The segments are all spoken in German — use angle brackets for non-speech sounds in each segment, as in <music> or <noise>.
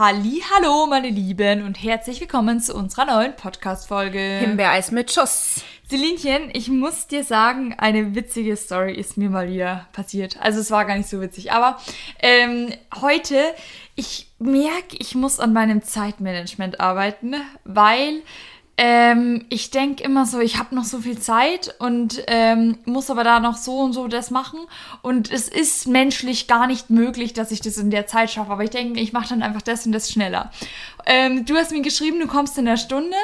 Halli, hallo meine Lieben und herzlich willkommen zu unserer neuen Podcast-Folge. Himbeereis mit Schuss. Celinchen, ich muss dir sagen, eine witzige Story ist mir mal wieder passiert. Also es war gar nicht so witzig, aber ähm, heute, ich merke, ich muss an meinem Zeitmanagement arbeiten, weil ähm, ich denke immer so, ich habe noch so viel Zeit und ähm, muss aber da noch so und so das machen. Und es ist menschlich gar nicht möglich, dass ich das in der Zeit schaffe. Aber ich denke, ich mache dann einfach das und das schneller. Ähm, du hast mir geschrieben, du kommst in der Stunde.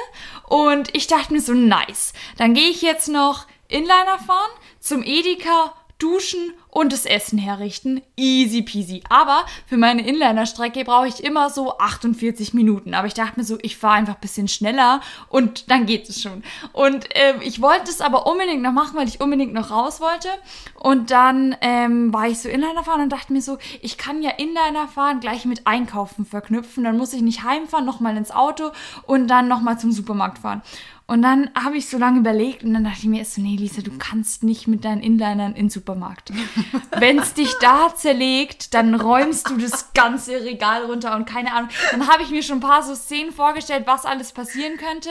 Und ich dachte mir so, nice. Dann gehe ich jetzt noch Inliner fahren zum Edeka duschen und das Essen herrichten. Easy peasy. Aber für meine Inliner-Strecke brauche ich immer so 48 Minuten. Aber ich dachte mir so, ich fahre einfach ein bisschen schneller und dann geht es schon. Und ähm, ich wollte es aber unbedingt noch machen, weil ich unbedingt noch raus wollte. Und dann ähm, war ich so Inliner fahren und dachte mir so, ich kann ja Inliner fahren gleich mit Einkaufen verknüpfen. Dann muss ich nicht heimfahren, nochmal ins Auto und dann nochmal zum Supermarkt fahren. Und dann habe ich so lange überlegt und dann dachte ich mir, so, nee, Lisa, du kannst nicht mit deinen Inlinern in den Supermarkt. <laughs> Wenn es dich da zerlegt, dann räumst du das ganze Regal runter und keine Ahnung. Dann habe ich mir schon ein paar so Szenen vorgestellt, was alles passieren könnte.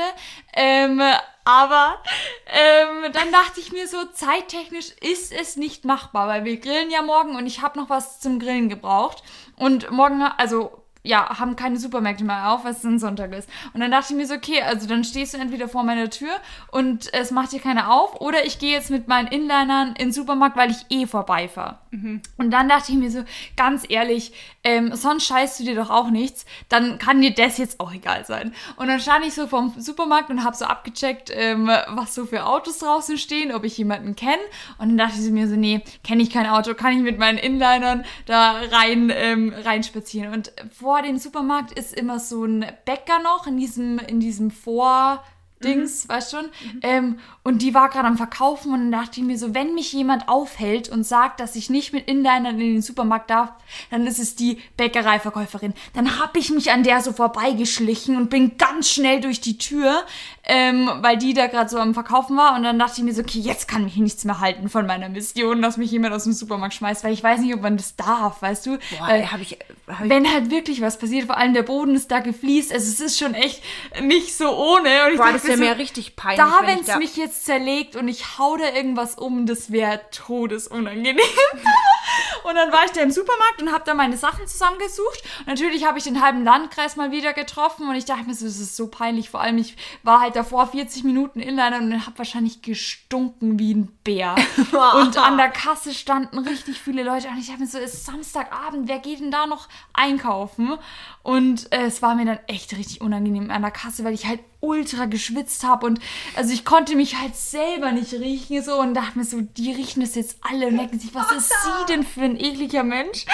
Ähm, aber ähm, dann dachte ich mir so, zeittechnisch ist es nicht machbar, weil wir grillen ja morgen und ich habe noch was zum Grillen gebraucht. Und morgen, also ja, haben keine Supermärkte mehr auf, weil es ein Sonntag ist. Und dann dachte ich mir so, okay, also dann stehst du entweder vor meiner Tür und es macht dir keiner auf, oder ich gehe jetzt mit meinen Inlinern in den Supermarkt, weil ich eh vorbeifahre. Mhm. Und dann dachte ich mir so, ganz ehrlich, ähm, sonst scheißt du dir doch auch nichts, dann kann dir das jetzt auch egal sein. Und dann stand ich so vorm Supermarkt und habe so abgecheckt, ähm, was so für Autos draußen stehen, ob ich jemanden kenne. Und dann dachte ich mir so, nee, kenne ich kein Auto, kann ich mit meinen Inlinern da rein, ähm, reinspazieren. Und vor dem Supermarkt ist immer so ein Bäcker noch in diesem, in diesem Vor- Dings, mhm. weißt schon? Mhm. Ähm, und die war gerade am Verkaufen und dann dachte ich mir so, wenn mich jemand aufhält und sagt, dass ich nicht mit Inlinern in den Supermarkt darf, dann ist es die Bäckereiverkäuferin. Dann habe ich mich an der so vorbeigeschlichen und bin ganz schnell durch die Tür, ähm, weil die da gerade so am Verkaufen war. Und dann dachte ich mir so, okay, jetzt kann mich nichts mehr halten von meiner Mission, dass mich jemand aus dem Supermarkt schmeißt, weil ich weiß nicht, ob man das darf, weißt du? Boah, weil, hab ich, hab ich wenn halt wirklich was passiert, vor allem der Boden ist da gefliest, also es ist schon echt nicht so ohne. Und ich Boah, das wäre so, mir richtig peinlich. Da, wenn es mich jetzt zerlegt und ich hau da irgendwas um, das wäre todesunangenehm. <laughs> und dann war ich da im Supermarkt und habe da meine Sachen zusammengesucht. Und natürlich habe ich den halben Landkreis mal wieder getroffen und ich dachte mir so, das ist so peinlich. Vor allem, ich war halt davor 40 Minuten Inliner und habe wahrscheinlich gestunken wie ein Bär. <laughs> und an der Kasse standen richtig viele Leute und ich dachte mir so, es ist Samstagabend, wer geht denn da noch einkaufen? Und äh, es war mir dann echt richtig unangenehm an der Kasse, weil ich halt ultra geschwitzt habe und also ich konnte mich halt selber nicht riechen so und dachte mir so, die riechen das jetzt alle und denken sich, was ist sie denn für ein ekliger Mensch?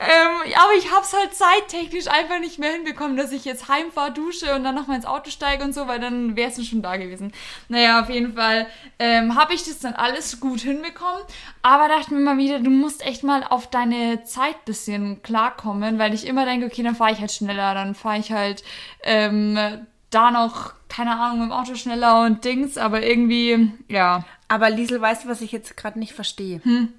Ähm, aber ich habe es halt zeittechnisch einfach nicht mehr hinbekommen, dass ich jetzt heimfahre, dusche und dann nochmal ins Auto steige und so, weil dann wäre es schon da gewesen. Naja, auf jeden Fall ähm, habe ich das dann alles gut hinbekommen, aber dachte mir mal wieder, du musst echt mal auf deine Zeit bisschen klarkommen, weil ich immer denke, okay, dann fahre ich halt schneller, dann fahre ich halt ähm, da noch, keine Ahnung, im Auto schneller und Dings, aber irgendwie, ja. Aber Liesel, weißt du, was ich jetzt gerade nicht verstehe? Hm?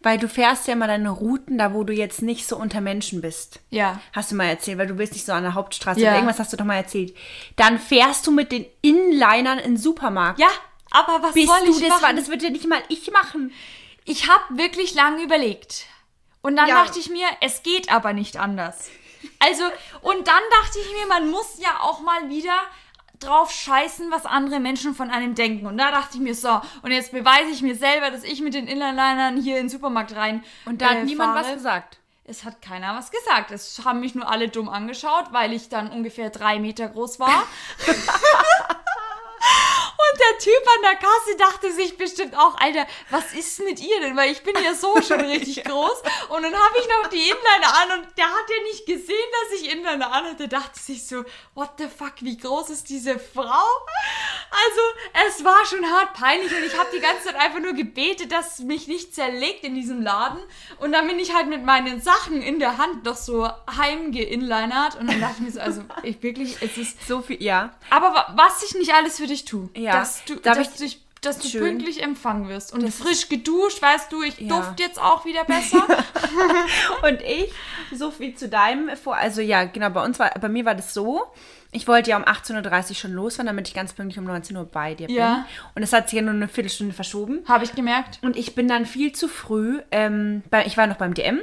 Weil du fährst ja mal deine Routen, da wo du jetzt nicht so unter Menschen bist. Ja. Hast du mal erzählt, weil du bist nicht so an der Hauptstraße ja. oder irgendwas hast du doch mal erzählt. Dann fährst du mit den Inlinern in den Supermarkt. Ja, aber was Bist soll ich das machen? War, das wird ja nicht mal ich machen. Ich habe wirklich lange überlegt. Und dann ja. dachte ich mir, es geht aber nicht anders. Also, und dann dachte ich mir, man muss ja auch mal wieder drauf scheißen, was andere Menschen von einem denken. Und da dachte ich mir, so, und jetzt beweise ich mir selber, dass ich mit den Inlinern hier in den Supermarkt rein. Und da äh, hat niemand fahre. was gesagt. Es hat keiner was gesagt. Es haben mich nur alle dumm angeschaut, weil ich dann ungefähr drei Meter groß war. <laughs> <laughs> Und der Typ an der Kasse dachte sich bestimmt auch, Alter, was ist mit ihr denn? Weil ich bin ja so schon <laughs> richtig groß. Und dann habe ich noch die Inliner an und der hat ja nicht gesehen, dass ich Inliner an hatte. dachte sich so, what the fuck, wie groß ist diese Frau? Also, es war schon hart peinlich und ich habe die ganze Zeit einfach nur gebetet, dass mich nicht zerlegt in diesem Laden. Und dann bin ich halt mit meinen Sachen in der Hand doch so heimgeinlinert und dann dachte ich mir so, also ich wirklich, es ist so viel, ja. Aber was ich nicht alles für dich tue. Ja. Dass du, dass ich, dich dass du pünktlich empfangen wirst. Und frisch geduscht, weißt du, ich Ja. duft jetzt auch wieder besser. <laughs> Und ich, so viel zu deinem vor, also ja, genau, bei uns war, bei mir war das so. Ich wollte ja um 18.30 Uhr schon losfahren, damit ich ganz pünktlich um 19 Uhr bei dir bin. Ja. Und es hat sich ja nur eine Viertelstunde verschoben. Habe ich gemerkt. Und ich bin dann viel zu früh, ähm, bei, ich war noch beim DM,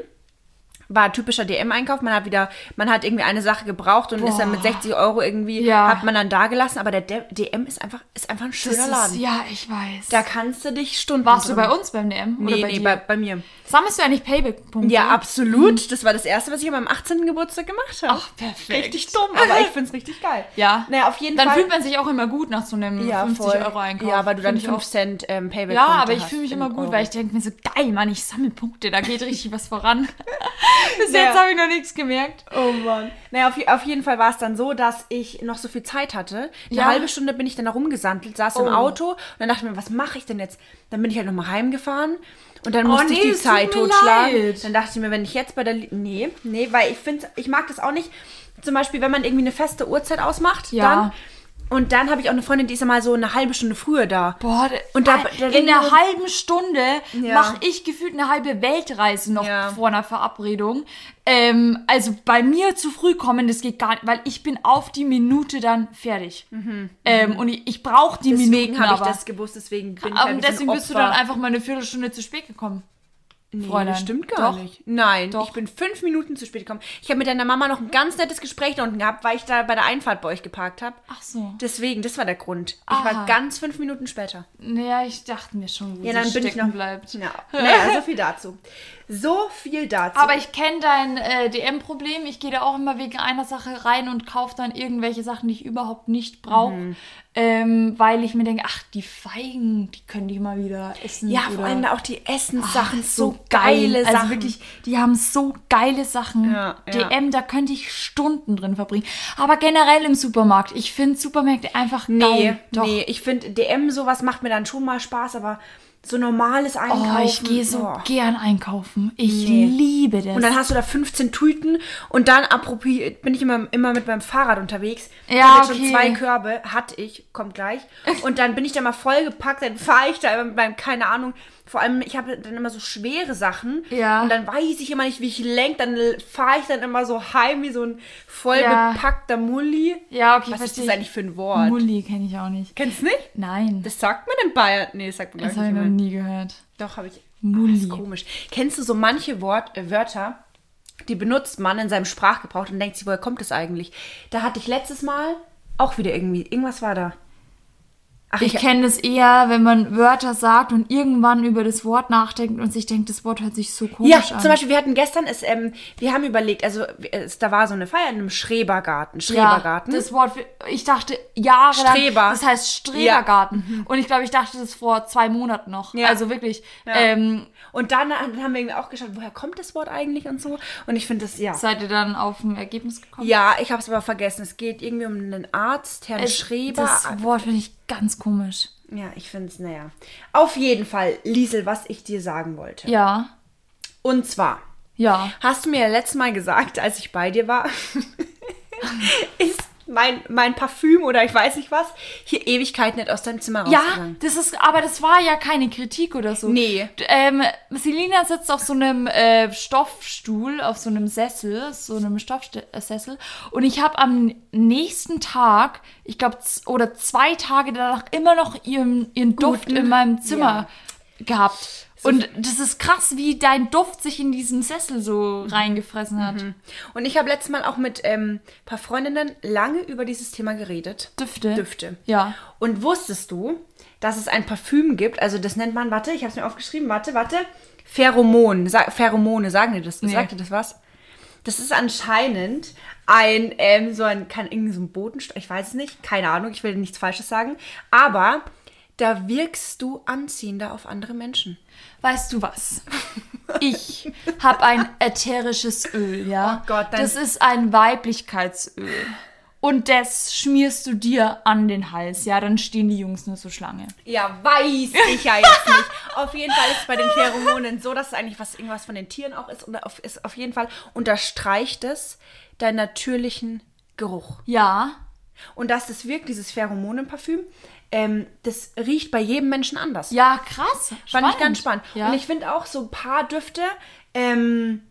war typischer DM-Einkauf. Man hat wieder, man hat irgendwie eine Sache gebraucht und ist dann mit 60 Euro irgendwie, Ja. hat man dann da gelassen. Aber der DM ist einfach, ist einfach ein schöner Das Laden. Ist, ja, ich weiß. Da kannst du dich Stunden Warst du drin- bei uns beim DM? Nee, oder bei nee, bei, bei mir. Sammelst du eigentlich Payback-Punkte? Ja, absolut. Das war das Erste, was ich an meinem 18. Geburtstag gemacht habe. Ach, perfekt. Richtig dumm, aber ich finde es richtig geil. <laughs> Ja. Naja, auf jeden Dann Fall. fühlt man sich auch immer gut nach so einem ja, 50 voll. Euro Einkauf. Ja, weil du dann Find ich 5 auch. Cent ähm, Payback Ja, aber ich hast fühle mich immer gut, Euro. weil ich denke mir so, geil, Mann, ich sammle Punkte, da geht richtig was voran. <laughs> Bis Naja. jetzt habe ich noch nichts gemerkt. Oh Mann. Naja, auf, auf jeden Fall war es dann so, dass ich noch so viel Zeit hatte. Eine Ja. halbe Stunde bin ich dann da rumgesandelt, saß im Oh. Auto und dann dachte ich mir, was mache ich denn jetzt? Dann bin ich halt nochmal heimgefahren und dann Oh, musste nee, ich die Zeit totschlagen. leid. Dann dachte ich mir, wenn ich jetzt bei der... Nee, nee, weil ich finde, ich mag das auch nicht. Zum Beispiel, wenn man irgendwie eine feste Uhrzeit ausmacht, Ja. dann... Und dann habe ich auch eine Freundin, die ist ja mal so eine halbe Stunde früher da. Boah, Und da- da, in einer halben Stunde Ja. mache ich gefühlt eine halbe Weltreise noch Ja. vor einer Verabredung. Ähm, also bei mir zu früh kommen, das geht gar nicht, weil ich bin auf die Minute dann fertig. Ähm, und ich, ich brauche die Mhm, Deswegen Minuten habe ich das gewusst, deswegen bin ich bisschen deswegen bist du dann einfach mal eine Viertelstunde zu spät gekommen. Nee, Fräulein. das stimmt gar Doch. nicht. Nein, Doch. ich bin fünf Minuten zu spät gekommen. Ich habe mit deiner Mama noch ein ganz nettes Gespräch da unten gehabt, weil ich da bei der Einfahrt bei euch geparkt habe. Ach so. Deswegen, das war der Grund. Ich Aha. war ganz fünf Minuten später. Naja, ich dachte mir schon, wo Ja, dann bin ich noch. bleibt. Ja. Naja, so viel dazu. <laughs> So viel dazu. Aber ich kenne dein äh, DM-Problem. Ich gehe da auch immer wegen einer Sache rein und kaufe dann irgendwelche Sachen, die ich überhaupt nicht brauche. Mhm. Ähm, weil ich mir denke, ach, die Feigen, die können die mal wieder essen. ja, oder vor allem auch die Essenssachen, Ach, so geile Sachen. Also wirklich, die haben so geile Sachen. Ja, ja. DM, da könnte ich Stunden drin verbringen. Aber generell im Supermarkt. Ich finde Supermärkte einfach Nee, geil. Doch. nee, ich finde DM sowas macht mir dann schon mal Spaß, aber so normales Einkaufen. Oh, ich gehe so boah. gern einkaufen. Ich Nee. liebe das. Und dann hast du da 15 Tüten und dann, apropos, bin ich immer, immer mit meinem Fahrrad unterwegs. Ich Ja, habe jetzt schon okay. zwei Körbe, hatte ich, kommt gleich. Und dann bin ich da mal vollgepackt, dann fahre ich da immer mit meinem, keine Ahnung, vor allem, ich habe dann immer so schwere Sachen. Ja. Und dann weiß ich immer nicht, wie ich lenke, dann fahre ich dann immer so heim wie so ein voll Ja. bepackter Mulli. ja, okay, Was ist das ich. eigentlich für ein Wort? Mulli kenne ich auch nicht. Kennst du nicht? Nein, Das sagt man in Bayern. Nee, das sagt man das glaub habe ich noch nicht. nie gehört. Doch, habe ich. Mulli. Das ist komisch. Kennst du so manche Wort, äh, Wörter, die benutzt man in seinem Sprachgebrauch und denkt sich, woher kommt das eigentlich? Da hatte ich letztes Mal auch wieder irgendwie, irgendwas war da. Ach, Ich kenne das eher, wenn man Wörter sagt und irgendwann über das Wort nachdenkt und sich denkt, das Wort hört sich so komisch ja, an. zum Beispiel, wir hatten gestern, es, ähm, wir haben überlegt, also es, da war so eine Feier in einem Schrebergarten. Schrebergarten. Ja, das Wort, ich dachte jahrelang, Streber. das heißt Strebergarten. Und ich glaube, ich dachte das vor zwei Monaten noch. Ja. Also wirklich, ähm, und dann, dann haben wir irgendwie auch geschaut, woher kommt das Wort eigentlich und so. Und ich finde das, ja. seid ihr dann auf ein Ergebnis gekommen? Ja, ich habe es aber vergessen. Es geht irgendwie um einen Arzt, Herrn Es- Schreber. Das Wort finde ich ganz komisch. Ja, ich finde es, naja. Auf jeden Fall, Liesel, was ich dir sagen wollte. Ja, Und zwar, ja. hast du mir letztes Mal gesagt, als ich bei dir war, <laughs> ist mein, mein Parfüm oder ich weiß nicht was, hier Ewigkeit nicht aus deinem Zimmer Ja, rausgegangen. das ist, aber das war ja keine Kritik oder so. Nee. Ähm, Selina sitzt auf so einem äh, Stoffstuhl, auf so einem Sessel, so einem Stoffsessel. Und ich habe am nächsten Tag, ich glaube, oder zwei Tage danach immer noch ihren, ihren Duft in meinem Zimmer gehabt. Und das ist krass, wie dein Duft sich in diesen Sessel so reingefressen hat. Und ich habe letztes Mal auch mit ähm, ein paar Freundinnen lange über dieses Thema geredet. Düfte. Düfte. Ja. Und wusstest du, dass es ein Parfüm gibt, also das nennt man, warte, ich habe es mir aufgeschrieben, warte, warte, Pheromon, Sa Pheromone, sagen dir das, Nee. sagt dir das was? Das ist anscheinend ein, ähm, so ein, kann irgendwie so ein Bodenstoff, ich weiß es nicht, keine Ahnung, ich will nichts Falsches sagen, aber da wirkst du anziehender auf andere Menschen. Weißt du was? <laughs> Ich habe ein ätherisches Öl, ja. Oh Gott, das ist ein Weiblichkeitsöl. Und das schmierst du dir an den Hals, ja, dann stehen die Jungs nur so Schlange. Ja, weiß ich ja jetzt nicht. Auf jeden Fall ist es bei den Pheromonen so, dass es eigentlich was irgendwas von den Tieren auch ist. Und auf, ist auf jeden Fall unterstreicht es deinen natürlichen Geruch. Ja, Und dass das wirkt, dieses Pheromonenparfüm, ähm, das riecht bei jedem Menschen anders. Ja, krass. Fand ich ganz spannend. Ja. Und ich finde auch so ein paar Düfte, ähm,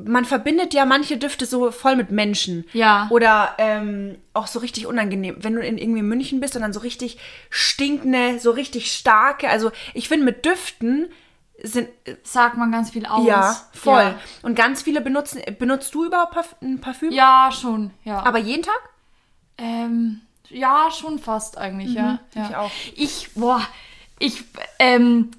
man verbindet ja manche Düfte so voll mit Menschen. Ja. Oder ähm, auch so richtig unangenehm. Wenn du in irgendwie München bist und dann so richtig stinkende, so richtig starke. Also ich finde mit Düften sind Sagt man ganz viel aus. ja voll. Ja, Und ganz viele benutzen. Benutzt du überhaupt ein Parfüm? ja schon. Ja. Aber jeden Tag? Ähm, ja, schon fast eigentlich, ja. ja. Mhm, ich auch. Ich, boah, ich, ähm,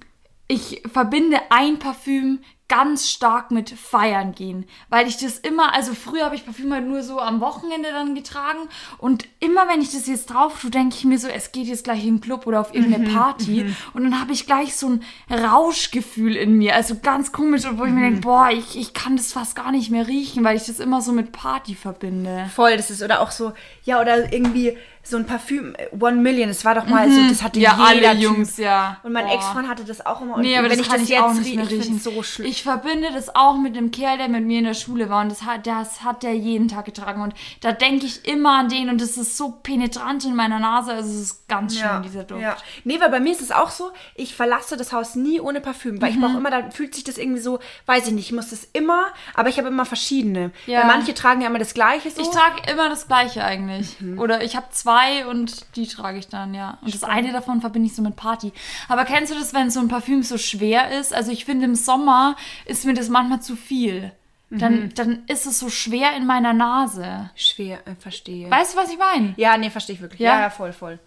ich verbinde ein Parfüm ganz stark mit Feiern gehen, weil ich das immer, also früher habe ich Parfüm halt nur so am Wochenende dann getragen und immer wenn ich das jetzt drauf tue, denke ich mir so, es geht jetzt gleich in den Club oder auf irgendeine Mhm, Party und dann habe ich gleich so ein Rauschgefühl in mir, also ganz komisch, wo ich mir Mhm. denke, boah, ich, ich kann das fast gar nicht mehr riechen, weil ich das immer so mit Party verbinde. Voll, das ist, oder auch so, ja, oder irgendwie so ein Parfüm, äh, One Million, das war doch mal so, das hatte Mhm. Ja, jeder alle Typ. Jungs, ja. Und mein. Ex-Freund hatte das auch immer. Und Nee, aber wenn das ich kann das ich auch jetzt rieche, ich finde so schlimm. Ich verbinde das auch mit dem Kerl, der mit mir in der Schule war und das hat, das hat der jeden Tag getragen und da denke ich immer an den und das ist so penetrant in meiner Nase, also es ist ganz schön, dieser Duft. Ja. Nee, weil bei mir ist es auch so, ich verlasse das Haus nie ohne Parfüm, weil ich Mhm. brauche immer, da fühlt sich das irgendwie so, weiß ich nicht, ich muss das immer, aber ich habe immer verschiedene. Ja. Weil manche tragen ja immer das gleiche so. Ich trage immer das gleiche eigentlich. Mhm. Oder ich habe zwei und die trage ich dann, ja. Und das eine davon verbinde ich so mit Party. Aber kennst du das, wenn so ein Parfüm so schwer ist? Also ich finde, im Sommer ist mir das manchmal zu viel. Mhm. Dann, dann ist es so schwer in meiner Nase. Schwer, äh, verstehe. Weißt du, was ich meine? ja, nee, verstehe ich wirklich. Ja? Ja, ja, voll, voll.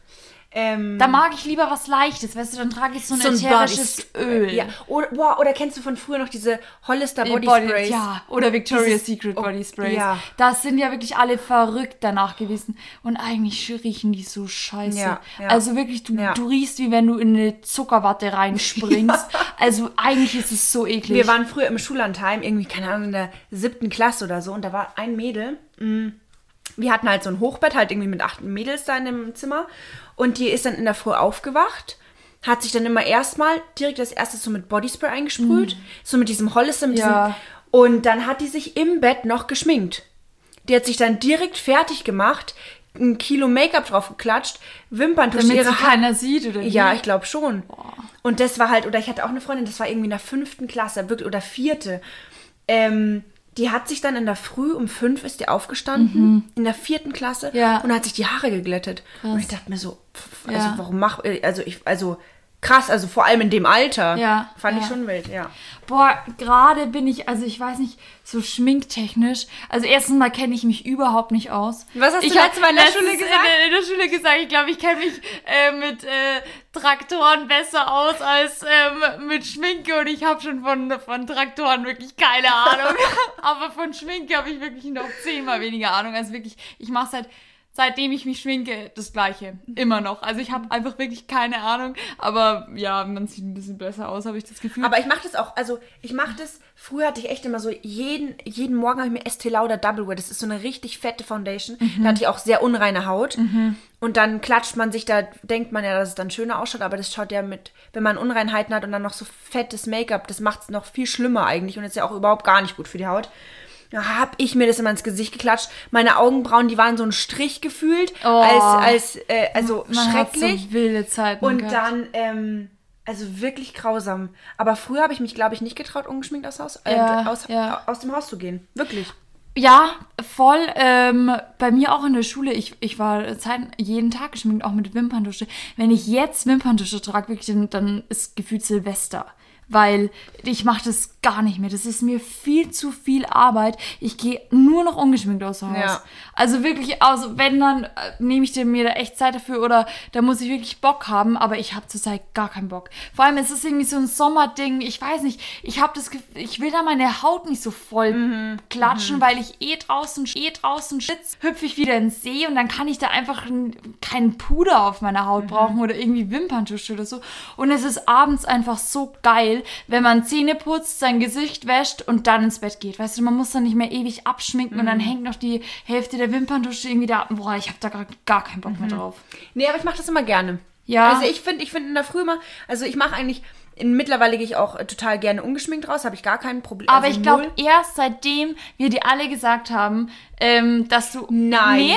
Ähm, Da mag ich lieber was Leichtes, weißt du, dann trage ich so ein, so ätherisches Body- Öl. Ja. Oder, boah, oder kennst du von früher noch diese Hollister Body, Body- Sprays? Ja, oder Victoria's Dieses- Secret oh, Body Sprays. ja. Das sind ja wirklich alle verrückt danach gewesen. Und eigentlich riechen die so scheiße. Ja, ja. Also wirklich, du, Ja. du riechst, wie wenn du in eine Zuckerwatte reinspringst. <laughs> Also eigentlich ist es so eklig. Wir waren früher im Schullandheim, irgendwie, keine Ahnung, in der siebten Klasse oder so. Und da war ein Mädel. mm, Wir hatten halt so ein Hochbett, halt irgendwie mit acht Mädels da in dem Zimmer. Und die ist dann in der Früh aufgewacht, hat sich dann immer erstmal direkt als erstes so mit Bodyspray eingesprüht. So mit diesem Hollister, mit Mhm. Ja. diesem. Und dann hat die sich im Bett noch geschminkt. Die hat sich dann direkt fertig gemacht, ein Kilo Make-up drauf geklatscht, Wimperntusche, damit sie ihre Haare. keiner sieht, oder wie? Ja, ich glaube schon. Und das war halt, oder ich hatte auch eine Freundin, das war irgendwie in der fünften Klasse, wirklich, oder vierte. Ähm, die hat sich dann in der Früh um fünf ist die aufgestanden, in der vierten Klasse, Mhm. Ja. und hat sich die Haare geglättet. Und ich dachte mir so, pff, also Ja. warum mach, also ich, also krass, also vor allem in dem Alter. Ja, Fand ich ja. schon wild, ja. Boah, gerade bin ich, also ich weiß nicht, so schminktechnisch. Also erstens mal kenne ich mich überhaupt nicht aus. Was hast du ich letztes Mal in der Schule gesagt? In der, in der Schule gesagt, ich glaube, ich kenne mich äh, mit äh, Traktoren besser aus als ähm, mit Schminke und ich habe schon von, von Traktoren wirklich keine Ahnung. <laughs> Aber von Schminke habe ich wirklich noch zehnmal weniger Ahnung. Also wirklich, ich mache seit seitdem ich mich schminke, das gleiche. Immer noch. Also ich habe einfach wirklich keine Ahnung. Aber ja, man sieht ein bisschen besser aus, habe ich das Gefühl. Aber ich mache das auch, also ich mache das, früher hatte ich echt immer so, jeden, jeden Morgen habe ich mir Estee Lauder Double Wear, das ist so eine richtig fette Foundation. Da hatte ich auch sehr unreine Haut. Und dann klatscht man sich, da denkt man ja, dass es dann schöner ausschaut, aber das schaut ja mit, wenn man Unreinheiten hat und dann noch so fettes Make-up, das macht es noch viel schlimmer eigentlich und ist ja auch überhaupt gar nicht gut für die Haut. Da hab ich mir das immer ins Gesicht geklatscht. Meine Augenbrauen, die waren so ein Strich gefühlt, Oh. als, als, äh, also Man hat schrecklich. so wilde Zeiten Und gehabt. dann, ähm, also wirklich grausam. Aber früher habe ich mich, glaube ich, nicht getraut, ungeschminkt aus, Haus, äh, Ja, aus, ja. aus dem Haus zu gehen. Wirklich. Ja, voll. Ähm, bei mir auch in der Schule. Ich, ich war Zeit, jeden Tag geschminkt, auch mit Wimperntusche. Wenn ich jetzt Wimperntusche trage, wirklich, dann, dann ist gefühlt Silvester. Weil ich mache das gar nicht mehr. Das ist mir viel zu viel Arbeit. Ich gehe nur noch ungeschminkt aus dem Haus. Ja. Also wirklich, also wenn, dann äh, nehme ich mir da echt Zeit dafür oder da muss ich wirklich Bock haben, aber ich habe zurzeit gar keinen Bock. Vor allem, es ist irgendwie so ein Sommerding, ich weiß nicht, ich habe das Gefühl, ich will da meine Haut nicht so voll Mhm. klatschen, weil ich eh draußen, eh draußen schwitze, hüpfe ich wieder ins See und dann kann ich da einfach keinen Puder auf meiner Mhm. Haut brauchen oder irgendwie Wimperntusche oder so. Und es ist abends einfach so geil, wenn man Zähne putzt, sein Gesicht wäscht und dann ins Bett geht. Weißt du, man muss dann nicht mehr ewig abschminken und dann Mhm. hängt noch die Hälfte der Wimperntusche irgendwie da. Boah, ich habe da gar, gar keinen Bock mehr Mhm. drauf. Nee, aber ich mache das immer gerne. Ja. Also ich finde, ich finde in der Früh immer, also ich mache eigentlich, in, mittlerweile gehe ich auch äh, total gerne ungeschminkt raus, habe ich gar kein Problem. Aber also ich glaube, erst seitdem wir dir alle gesagt haben, ähm, dass du. Nein. Nee,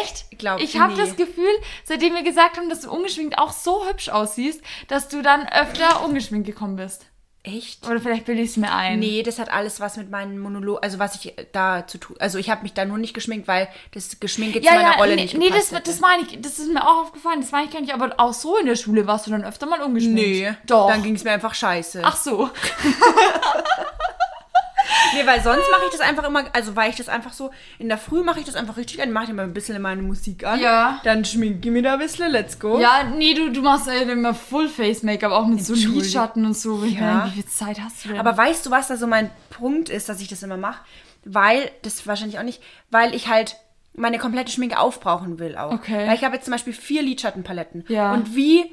Echt? Glaub, ich habe das Gefühl, seitdem wir gesagt haben, dass du ungeschminkt auch so hübsch aussiehst, dass du dann öfter ungeschminkt gekommen bist. Echt? Oder vielleicht bilde ich es mir ein. Nee, das hat alles was mit meinem Monolog, also was ich da zu tun. Also ich habe mich da nur nicht geschminkt, weil das Geschminke zu Ja, meiner ja, Rolle nee, nicht nee das, hätte. das meine ich, das ist mir auch aufgefallen, das meine ich gar nicht, aber auch so in der Schule warst du dann öfter mal ungeschminkt. Nee, Doch. Dann ging es mir einfach scheiße. Ach so. <laughs> <laughs> Nee, weil sonst mache ich das einfach immer, also weil ich das einfach so, in der Früh mache ich das einfach richtig an, mache ich immer ein bisschen meine Musik an. Ja. Dann schminke ich mir da ein bisschen, let's go. Ja, nee, du, du machst äh, immer Full-Face-Make-up, auch mit so. Lidschatten und so. Ja. meine, wie viel Zeit hast du denn? Aber weißt du, was da so mein Punkt ist, dass ich das immer mache? Weil, das wahrscheinlich auch nicht, weil ich halt meine komplette Schminke aufbrauchen will auch. Okay. Weil ich habe jetzt zum Beispiel vier Lidschattenpaletten. Ja. Und wie-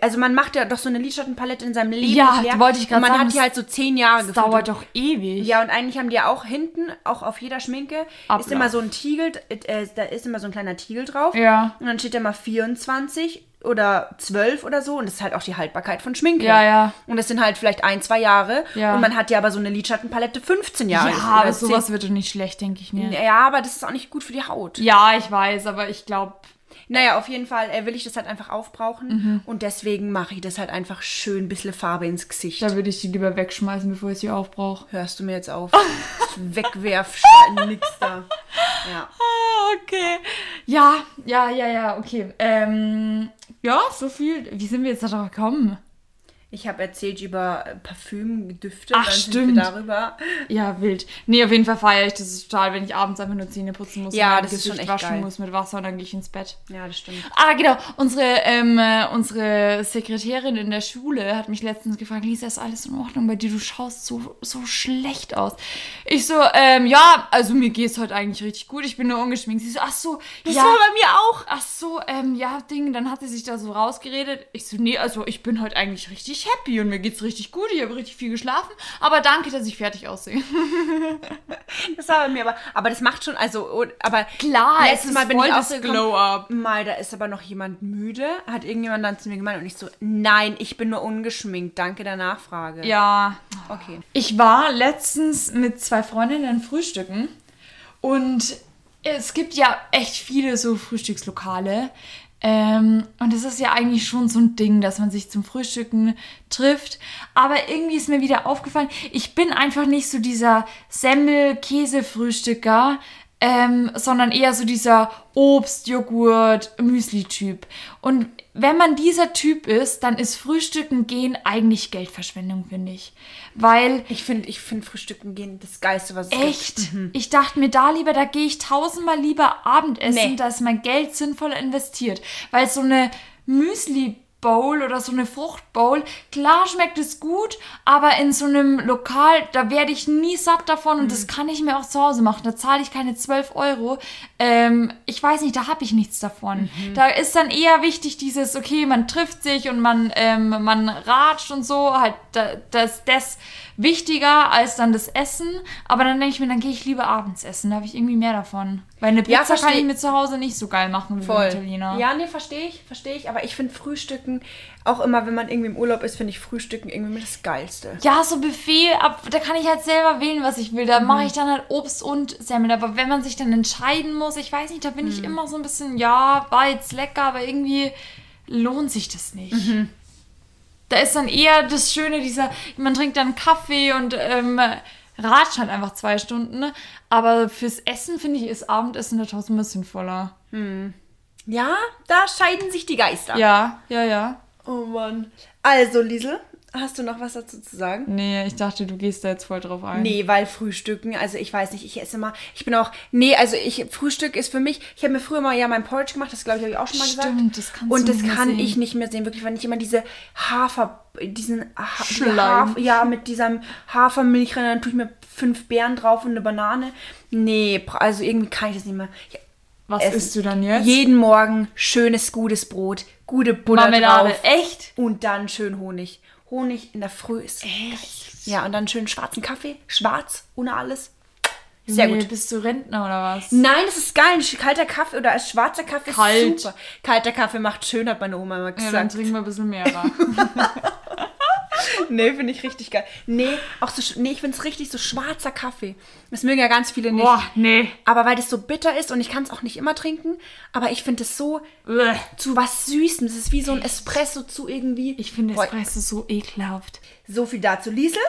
also man macht ja doch so eine Lidschattenpalette in seinem Leben Ja, leer. wollte ich grad Und man sagen, hat die halt so zehn Jahre das dauert doch ewig. Ja, und eigentlich haben die ja auch hinten, auch auf jeder Schminke, Ablauf. ist immer so ein Tiegel, äh, da ist immer so ein kleiner Tiegel drauf. Ja. Und dann steht da mal 24 oder 12 oder so. Und das ist halt auch die Haltbarkeit von Schminke. Ja, ja. Und das sind halt vielleicht ein, zwei Jahre. Ja. Und man hat ja aber so eine Lidschattenpalette 15 Jahre. Ja, aber 10. sowas wird doch nicht schlecht, denke ich mir. Ja, aber das ist auch nicht gut für die Haut. Ja, ich weiß, aber ich glaube, Naja, auf jeden Fall äh, will ich das halt einfach aufbrauchen. Mhm. Und deswegen mache ich das halt einfach schön ein bisschen Farbe ins Gesicht. da würde ich die lieber wegschmeißen, bevor ich sie aufbrauche. Hörst du mir jetzt auf? Wegwerf, nix da. Ja. Ah, okay. Ja, ja, ja, ja, okay. Ähm, ja, so viel. Wie sind wir jetzt darauf gekommen? Ich habe erzählt über äh, Parfüm, Düfte. Ach, stimmt. Darüber. Ja, wild. Nee, auf jeden Fall feiere ich das total, wenn ich abends einfach nur Zähne putzen muss Ja, und das ist Gesicht schon echt waschen geil. muss mit Wasser und dann gehe ich ins Bett. Ja, das stimmt. Ah, genau. Unsere, ähm, äh, unsere Sekretärin in der Schule hat mich letztens gefragt, Lisa, ist alles in Ordnung bei dir? Du schaust so, so schlecht aus. Ich so, ähm, ja, also mir geht's heute eigentlich richtig gut. Ich bin nur ungeschminkt. Sie so, ach so, Das ja. war bei mir auch. Ach so, ähm, ja, Ding, dann hat sie sich da so rausgeredet. Ich so, nee, also ich bin heute eigentlich richtig happy und mir geht's richtig gut. Ich habe richtig viel geschlafen. Aber danke, dass ich fertig aussehe. <laughs> Das war bei mir aber. Aber das macht schon, also, aber Klar, es letztes Mal bin ich auch gekommen, Glow-Up. Mal, da ist aber noch jemand müde. Hat irgendjemand dann zu mir gemeint und ich so, nein, ich bin nur ungeschminkt. Danke der Nachfrage. Ja, Okay. Ich war letztens mit zwei Freundinnen frühstücken und es gibt ja echt viele so Frühstückslokale. Ähm, und es ist ja eigentlich schon so ein Ding, dass man sich zum Frühstücken trifft. Aber irgendwie ist mir wieder aufgefallen, ich bin einfach nicht so dieser Semmel-Käse-Frühstücker, ähm, sondern eher so dieser Obst, Joghurt, Müsli-Typ. Und wenn man dieser Typ ist, dann ist Frühstücken gehen eigentlich Geldverschwendung, finde ich. Weil Ich finde ich find Frühstücken gehen das Geiste, was es Echt? gibt. Ich dachte mir da lieber, da gehe ich tausendmal lieber Abendessen, Nee. da ist mein Geld sinnvoll investiert. Weil so eine Müsli-Bowl oder so eine Fruchtbowl, klar schmeckt es gut, aber in so einem Lokal, da werde ich nie satt davon und Mhm. das kann ich mir auch zu Hause machen. Da zahle ich keine 12 Euro. Ähm, ich weiß nicht, da habe ich nichts davon. Mhm. Da ist dann eher wichtig dieses, okay, man trifft sich und man, ähm, man ratscht und so, halt da, das, das wichtiger als dann das Essen. Aber dann denke ich mir, dann gehe ich lieber abends essen. Da habe ich irgendwie mehr davon. Weil eine Ja, Pizza kann versteh- ich mir zu Hause nicht so geil machen wie Voll. Italiener. Ja, nee, verstehe ich, verstehe ich. Aber ich finde Frühstücken, auch immer, wenn man irgendwie im Urlaub ist, finde ich Frühstücken irgendwie das Geilste. Ja, so Buffet, ab, da kann ich halt selber wählen, was ich will. Da Mhm. mache ich dann halt Obst und Semmel. Aber wenn man sich dann entscheiden muss, ich weiß nicht, da bin ich Mhm. immer so ein bisschen, ja, war jetzt lecker, aber irgendwie lohnt sich das nicht. Mhm. Da ist dann eher das Schöne, dieser, man trinkt dann Kaffee und ähm, ratscht halt einfach zwei Stunden. ne? Aber fürs Essen, finde ich, ist Abendessen da tausendmal sinnvoller. Ja, da scheiden sich die Geister. Ja, ja, ja. Oh Mann. Also, Liesel, hast du noch was dazu zu sagen? Nee, ich dachte, du gehst da jetzt voll drauf ein. Nee, weil Frühstücken, also ich weiß nicht, ich esse immer, ich bin auch, nee, also ich, Frühstück ist für mich, ich habe mir früher mal ja mein Porridge gemacht, das glaube ich, habe ich auch schon mal gesagt. Stimmt, das kannst Und du das nicht kann sehen. ich nicht mehr sehen, wirklich, wenn ich immer diese Hafer, diesen ha Schleim. Hafer, ja, mit diesem Hafermilch rein, dann tue ich mir fünf Beeren drauf und eine Banane. Nee, also irgendwie kann ich das nicht mehr. Ich, Was essen. isst du dann jetzt? Jeden Morgen schönes, gutes Brot, gute Butter Marmelade. drauf. Echt? Und dann schön Honig. Honig in der Früh ist geil. Ja, und dann schön schwarzen Kaffee. Schwarz, ohne alles. Sehr nee, gut. Bist du Rentner oder was? Nein, das ist geil. Ein kalter Kaffee oder ein schwarzer Kaffee ist Kalt. super. Kalter Kaffee macht schön, hat meine Oma immer Ja, dann gesagt. trinken wir ein bisschen mehr. <laughs> <laughs> nee, finde ich richtig geil. Nee, auch so, nee, ich finde es richtig so schwarzer Kaffee. Das mögen ja ganz viele nicht. Boah, nee. Aber weil das so bitter ist und ich kann es auch nicht immer trinken, aber ich finde es so Bleh. zu was Süßem. Es ist wie so ein Espresso zu irgendwie. Ich finde Espresso so ekelhaft. So viel dazu. Liesel,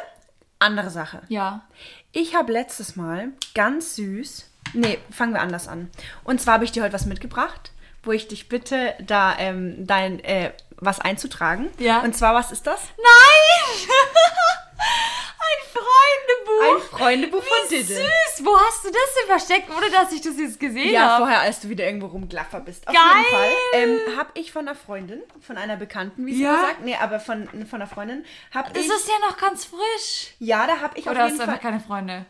andere Sache. Ja. Ich habe letztes Mal ganz süß. Nee, fangen wir anders an. Und zwar habe ich dir heute was mitgebracht, wo ich dich bitte, da ähm, dein äh, was einzutragen. Ja. Und zwar, was ist das? Nein! <laughs> Ein Freundebuch. Ein Freundebuch von Wie Didde. süß. Wo hast du das denn versteckt, ohne dass ich das jetzt gesehen Ja, habe? vorher, als du wieder irgendwo rumglaffer bist. Auf Geil. jeden Fall ähm, habe ich von einer Freundin, von einer Bekannten, wie sie Ja? immer sagt, nee, aber von, von einer Freundin, habe Das ich, ist ja noch ganz frisch. ja, da habe ich Oder auf hast jeden du einfach Fall, keine Freunde?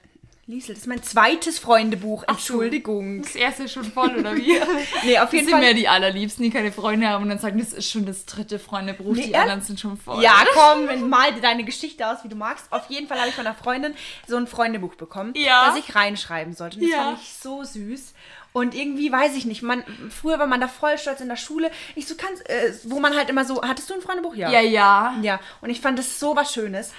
Liesel, das ist mein zweites Freundebuch. Entschuldigung. Das erste ist schon voll, oder wie? <laughs> Nee, auf Das jeden sind Fall. mir die allerliebsten, die keine Freunde haben und dann sagen, das ist schon das dritte Freundebuch, Nee, die ja? anderen sind schon voll. Ja, komm, mal deine Geschichte aus, wie du magst. Auf jeden Fall habe ich von einer Freundin so ein Freundebuch bekommen, Ja. das ich reinschreiben sollte. Und das Ja. fand ich so süß. Und irgendwie weiß ich nicht, man, früher war man da voll stolz in der Schule. Ich so kannst, äh, wo man halt immer so, hattest du ein Freundebuch? Ja, ja. Ja, und ich fand das so was Schönes.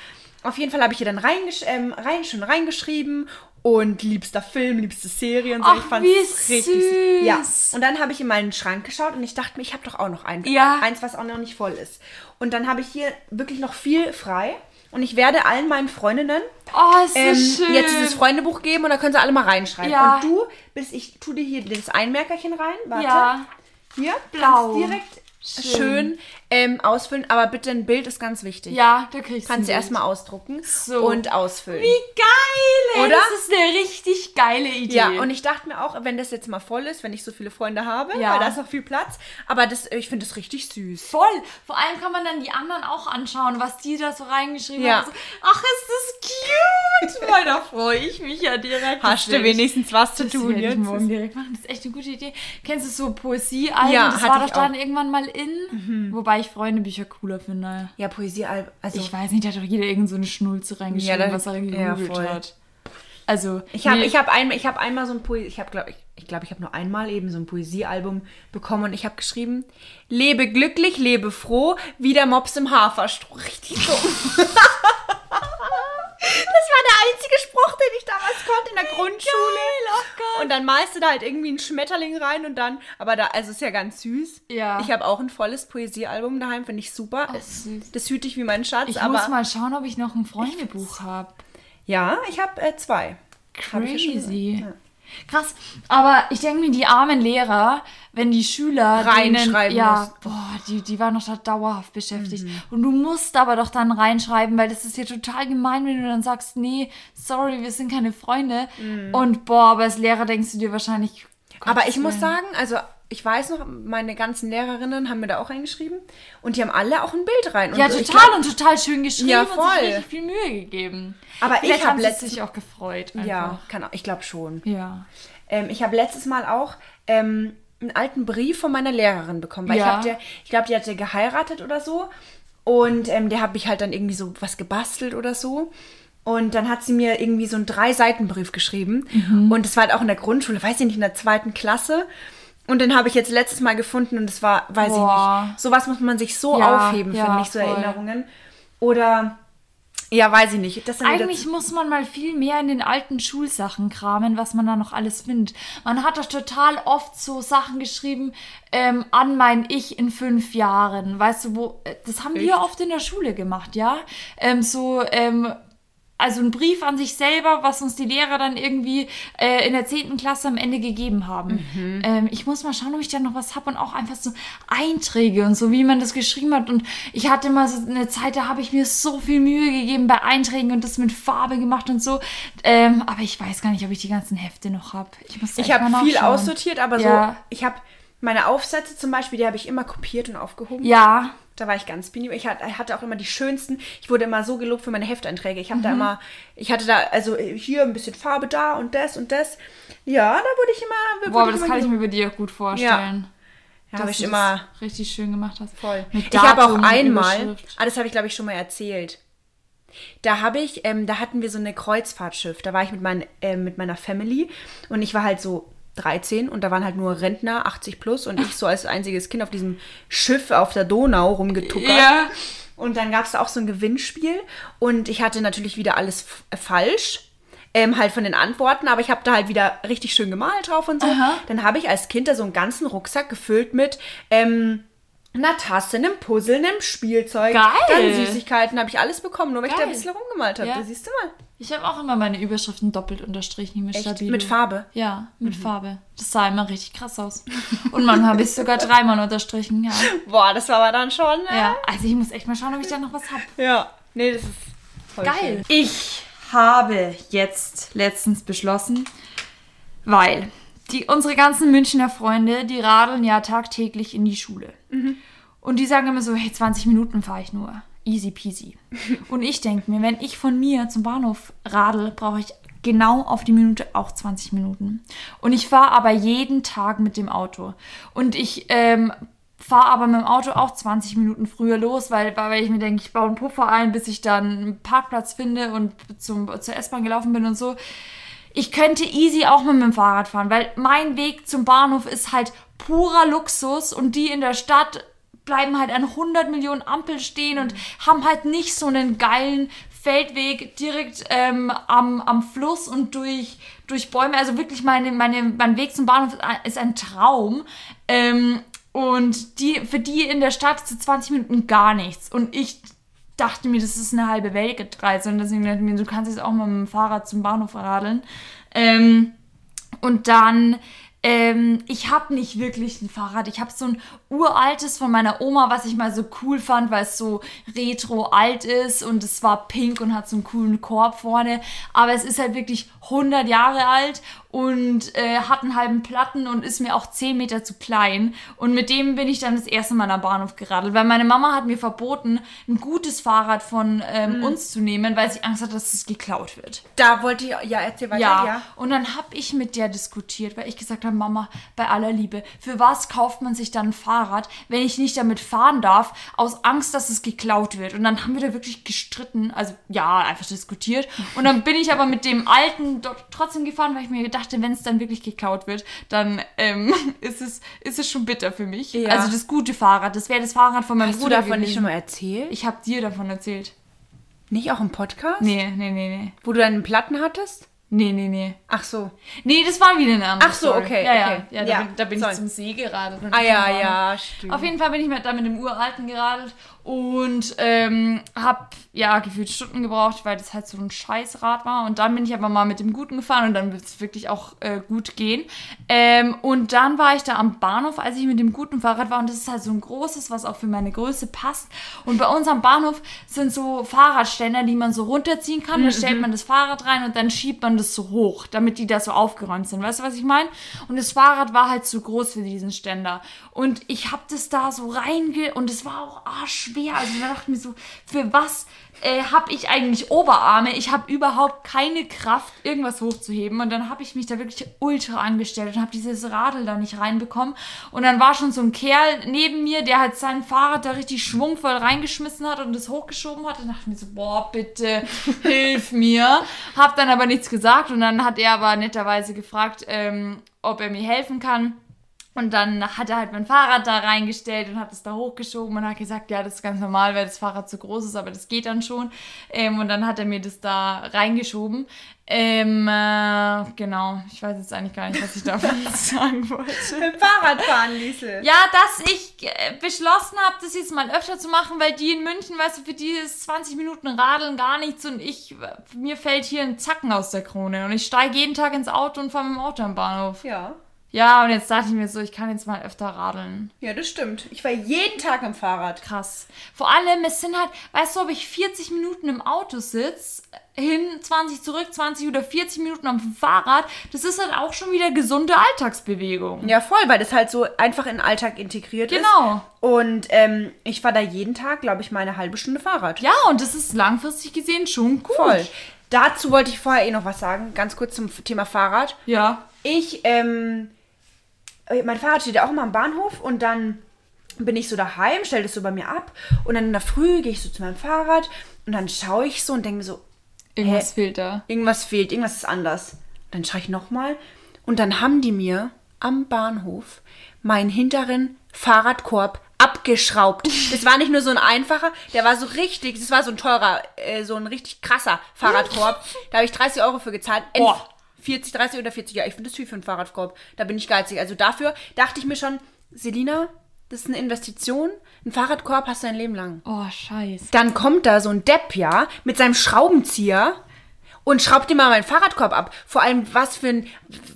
Auf jeden Fall habe ich hier dann reingesch ähm, rein, schon reingeschrieben und liebster Film, liebste Serie und so. Ach, ich fand's wie richtig süß. Ja, und dann habe ich in meinen Schrank geschaut und ich dachte mir, ich habe doch auch noch ein, Ja. eins, was auch noch nicht voll ist. Und dann habe ich hier wirklich noch viel frei und ich werde allen meinen Freundinnen Oh, ist so ähm, schön. jetzt dieses Freundebuch geben und da können sie alle mal reinschreiben. Ja. Und du bist, ich tu dir hier das Einmerkerchen rein. Warte. Ja. Hier, Blau. direkt Schön. schön, ähm, ausfüllen, aber bitte ein Bild ist ganz wichtig. Ja, da kriegst du Kannst du erstmal ausdrucken So. und ausfüllen. Wie geil, ey. Oder? Das ist eine richtig geile Idee. Ja, und ich dachte mir auch, wenn das jetzt mal voll ist, wenn ich so viele Freunde habe, Ja. weil da ist noch viel Platz, aber das, ich finde das richtig süß. Voll. Vor allem kann man dann die anderen auch anschauen, was die da so reingeschrieben Ja. haben. Ach, ist das cute. <laughs> Weil da freue ich mich ja direkt. Hast du wenigstens was zu Das tun werde ich jetzt? morgen direkt machen. Das ist echt eine gute Idee. Kennst du so Poesiealben? Ja, das war doch dann irgendwann mal in. Wobei ich Freundebücher cooler finde. Ja, Poesie, also Ich weiß nicht, da hat doch jeder irgend so eine Schnulze reingeschrieben, Ja, da- was er ja, gegoogelt voll. hat. Also, Ich habe nee, ich hab ein, ich hab einmal so ein Poesie, ich habe glaube ich, ich glaube, ich habe nur einmal eben so ein Poesiealbum bekommen und ich habe geschrieben, lebe glücklich, lebe froh, wie der Mops im Haferstroh. Richtig dumm. <laughs> Das war der einzige Spruch, den ich damals konnte in der Grundschule. oh Gott. Und dann malst du da halt irgendwie einen Schmetterling rein und dann, aber da, also ist ja ganz süß. Ja. Ich habe auch ein volles Poesiealbum daheim, finde ich super. süß. Das hüte ich wie mein Schatz, ich muss mal schauen, ob ich noch ein Freundebuch habe. ja, ich habe äh, zwei. Hab Crazy. ja. Krass. Aber ich denke mir, die armen Lehrer, wenn die Schüler Reinschreiben denen, ja, mussten. boah, die, die waren doch da dauerhaft beschäftigt. Mhm. Und du musst aber doch dann reinschreiben, weil das ist ja total gemein, wenn du dann sagst, nee, sorry, wir sind keine Freunde. Und boah, aber als Lehrer denkst du dir wahrscheinlich. Mhm. Aber ich muss Willen. sagen, also ich weiß noch, meine ganzen Lehrerinnen haben mir da auch reingeschrieben und die haben alle auch ein Bild rein. Und Ja, ich total glaub- und total schön geschrieben Ja, und sich voll. richtig viel Mühe gegeben. Aber ich Vielleicht hab haben sie letztens- sich auch gefreut. Einfach. Ja, kann auch, ich glaube schon. Ja. Ähm, ich habe letztes Mal auch ähm, einen alten Brief von meiner Lehrerin bekommen, weil Ja. ich, ich glaube, die hatte geheiratet oder so und ähm, der habe ich halt dann irgendwie so was gebastelt oder so. Und dann hat sie mir irgendwie so einen Drei-Seiten-Brief geschrieben. Mhm. Und das war halt auch in der Grundschule, weiß ich nicht, in der zweiten Klasse. Und den habe ich jetzt letztes Mal gefunden und das war, weiß ich Boah. nicht. Sowas muss man sich so Ja, aufheben, ja, finde ich, so voll. Erinnerungen. Oder, ja, weiß ich nicht. Eigentlich muss man mal viel mehr in den alten Schulsachen kramen, was man da noch alles findet. Man hat doch total oft so Sachen geschrieben ähm, an mein Ich in fünf Jahren. Weißt du, wo, äh, das haben wir oft in der Schule gemacht, ja? Ähm, so, ähm, also ein Brief an sich selber, was uns die Lehrer dann irgendwie äh, in der 10. Klasse am Ende gegeben haben. Mhm. Ähm, ich muss mal schauen, ob ich da noch was habe und auch einfach so Einträge und so, wie man das geschrieben hat. Und ich hatte mal so eine Zeit, da habe ich mir so viel Mühe gegeben bei Einträgen und das mit Farbe gemacht und so. Ähm, aber ich weiß gar nicht, ob ich die ganzen Hefte noch habe. Ich muss Ich habe viel aussortiert, aber Ja. so, ich habe meine Aufsätze zum Beispiel, die habe ich immer kopiert und aufgehoben. Ja, Da war ich ganz penibel. Ich hatte, auch immer die schönsten. Ich wurde immer so gelobt für meine Hefteinträge. Ich habe Mhm. da immer, ich hatte da, also hier ein bisschen Farbe da und das und das. Ja, da wurde ich immer. Wurde boah, aber das kann ich mir bei dir auch gut vorstellen. Da habe ich immer richtig schön gemacht hast. voll. Ich habe auch einmal, ah, das habe ich glaube ich schon mal erzählt. Da habe ich, ähm, da hatten wir so eine Kreuzfahrtschiff. Da war ich mit, mein, ähm, mit meiner Family und ich war halt so 13 und da waren halt nur Rentner, 80 plus und ich so als einziges Kind auf diesem Schiff auf der Donau rumgetuckert. Ja. Und dann gab es auch so ein Gewinnspiel und ich hatte natürlich wieder alles äh, falsch. Ähm, halt von den Antworten, aber ich habe da halt wieder richtig schön gemalt drauf und so. Aha. Dann habe ich als Kind da so einen ganzen Rucksack gefüllt mit ähm, einer Tasse, einem Puzzle, einem Spielzeug. Geil. Dann Süßigkeiten habe ich alles bekommen, nur weil ich da Geil. ein bisschen rumgemalt habe. Ja. Da siehst du mal. Ich habe auch immer meine Überschriften doppelt unterstrichen mit Echt? Stabilo. Mit Farbe? Ja, mit Farbe. Das sah immer richtig krass aus. Und manchmal habe ich sogar dreimal unterstrichen, ja. <laughs> Boah, das war aber dann schon. äh, Ja, also ich muss echt mal schauen, ob ich da noch was habe. Ja. Nee, das ist voll Geil. Ich habe jetzt letztens beschlossen, weil die, unsere ganzen Münchner Freunde, die radeln ja tagtäglich in die Schule. Und die sagen immer so, hey, 20 Minuten fahre ich nur. Easy peasy. <laughs> Und ich denke mir, wenn ich von mir zum Bahnhof radel, brauche ich genau auf die Minute auch 20 Minuten. Und ich fahre aber jeden Tag mit dem Auto. Und ich ähm, fahre aber mit dem Auto auch 20 Minuten früher los, weil, weil ich mir denke, ich baue einen Puffer ein, bis ich dann einen Parkplatz finde und zum, zur S-Bahn gelaufen bin und so. Ich könnte easy auch mit dem Fahrrad fahren, weil mein Weg zum Bahnhof ist halt purer Luxus und die in der Stadt bleiben halt an 100 Millionen Ampeln stehen und haben halt nicht so einen geilen Feldweg direkt ähm, am, am Fluss und durch, durch Bäume. Also wirklich meine, meine, mein Weg zum Bahnhof ist ein- Traum. Ähm, und die, für die in der Stadt ist 20 Minuten gar nichts. Und ich dachte mir, das ist eine halbe Weltreise. Und deswegen dachte ich mir, du kannst jetzt auch mal mit dem Fahrrad zum Bahnhof radeln. Ähm, und dann, ähm, ich habe nicht wirklich ein Fahrrad. Ich habe so ein uraltes von meiner Oma, was ich mal so cool fand, weil es so retro alt ist und es war pink und hat so einen coolen Korb vorne. Aber es ist halt wirklich 100 Jahre alt und äh, hat einen halben Platten und ist mir auch 10 Meter zu klein. Und mit dem bin ich dann das erste Mal am Bahnhof geradelt, weil meine Mama hat mir verboten, ein gutes Fahrrad von ähm, uns zu nehmen, weil sie Angst hat, dass es geklaut wird. Da wollte ich, ja, erzähl weiter, Ja. ja. Und dann habe ich mit der diskutiert, weil ich gesagt habe, Mama, bei aller Liebe, für was kauft man sich dann ein Fahrrad, wenn ich nicht damit fahren darf, aus Angst, dass es geklaut wird? Und dann haben wir da wirklich gestritten, also ja, einfach diskutiert. Und dann bin ich aber mit dem alten trotzdem gefahren, weil ich mir dachte, wenn es dann wirklich geklaut wird, dann ähm, <laughs> ist, es, ist es schon bitter für mich. Ja. Also das gute Fahrrad, das wäre das Fahrrad von meinem Hast du Bruder davon nicht schon mal erzählt? Ich habe dir davon erzählt. Nicht auch im Podcast? Nee, nee, nee, nee. Wo du deinen Platten hattest? Nee, nee, nee. Ach so. Nee, das war wieder eine andere Ach so, Story. okay, Ja, ja. okay. ja, da Ja, bin, da bin sorry. ich zum See geradelt. Ah ja, ja, stimmt. Auf jeden Fall bin ich da mit dem Uralten geradelt und ähm, habe ja gefühlt Stunden gebraucht, weil das halt so ein Scheißrad war. Und dann bin ich aber mal mit dem Guten gefahren und dann wird es wirklich auch äh, gut gehen. Ähm, und dann war ich da am Bahnhof, als ich mit dem guten Fahrrad war. Und das ist halt so ein großes, was auch für meine Größe passt. Und bei uns am Bahnhof sind so Fahrradständer, die man so runterziehen kann. Da stellt man das Fahrrad rein und dann schiebt man das so hoch, damit die da so aufgeräumt sind. Weißt du, was ich meine? Und das Fahrrad war halt zu groß für diesen Ständer. Und ich habe das da so reinge... Und es war auch arschschwer. Also da dachte ich mir so, für was äh, habe ich eigentlich Oberarme? Ich habe überhaupt keine Kraft, irgendwas hochzuheben. Und dann habe ich mich da wirklich ultra angestellt und habe dieses Radl da nicht reinbekommen. Und dann war schon so ein Kerl neben mir, der halt sein Fahrrad da richtig schwungvoll reingeschmissen hat und das hochgeschoben hat. Und dachte ich mir so, boah, bitte, <laughs> hilf mir. Hab dann aber nichts gesagt. Und dann hat er aber netterweise gefragt, ähm, ob er mir helfen kann. Und dann hat er halt mein Fahrrad da reingestellt und hat es da hochgeschoben und hat gesagt, ja, das ist ganz normal, weil das Fahrrad zu groß ist, aber das geht dann schon. Ähm, und dann hat er mir das da reingeschoben. Ähm, äh, genau, ich weiß jetzt eigentlich gar nicht, was ich davon <laughs> sagen wollte. Fahrradfahren, Liesel. Ja, dass ich äh, beschlossen habe, das jetzt mal öfter zu machen, weil die in München, weißt du, für die ist 20 Minuten Radeln gar nichts und ich, mir fällt hier ein Zacken aus der Krone und ich steige jeden Tag ins Auto und fahre mit dem Auto am Bahnhof. Ja. Ja, und jetzt dachte ich mir so, ich kann jetzt mal öfter radeln. Ja, das stimmt. Ich war jeden Tag im Fahrrad. Krass. Vor allem, es sind halt, weißt du, ob ich 40 Minuten im Auto sitze, hin 20 zurück, 20 oder 40 Minuten am Fahrrad, das ist halt auch schon wieder gesunde Alltagsbewegung. Ja, voll, weil das halt so einfach in den Alltag integriert Genau. ist. Und ähm, ich war da jeden Tag, glaube ich, mal eine halbe Stunde Fahrrad. Ja, und das ist langfristig gesehen schon gut. Voll. Dazu wollte ich vorher eh noch was sagen, ganz kurz zum Thema Fahrrad. Ja. Ich, ähm, mein Fahrrad steht ja auch immer am Bahnhof und dann bin ich so daheim, stelle das so bei mir ab und dann in der Früh gehe ich so zu meinem Fahrrad und dann schaue ich so und denke mir so, Irgendwas Hä? fehlt da. irgendwas fehlt, irgendwas ist anders. Dann schaue ich nochmal und dann haben die mir am Bahnhof meinen hinteren Fahrradkorb abgeschraubt. <laughs> Das war nicht nur so ein einfacher, der war so richtig, das war so ein teurer, äh, so ein richtig krasser Fahrradkorb. <laughs> Da habe ich 30 Euro für gezahlt. Ent- Boah. 40, 30 oder 40, ja, ich finde das viel für einen Fahrradkorb. Da bin ich geizig. Also dafür dachte ich mir schon, Selina, das ist eine Investition. Ein Fahrradkorb hast du dein Leben lang. Oh, scheiße. Dann kommt da so ein Depp, ja, mit seinem Schraubenzieher und schraubt dir mal meinen Fahrradkorb ab. Vor allem, was für ein,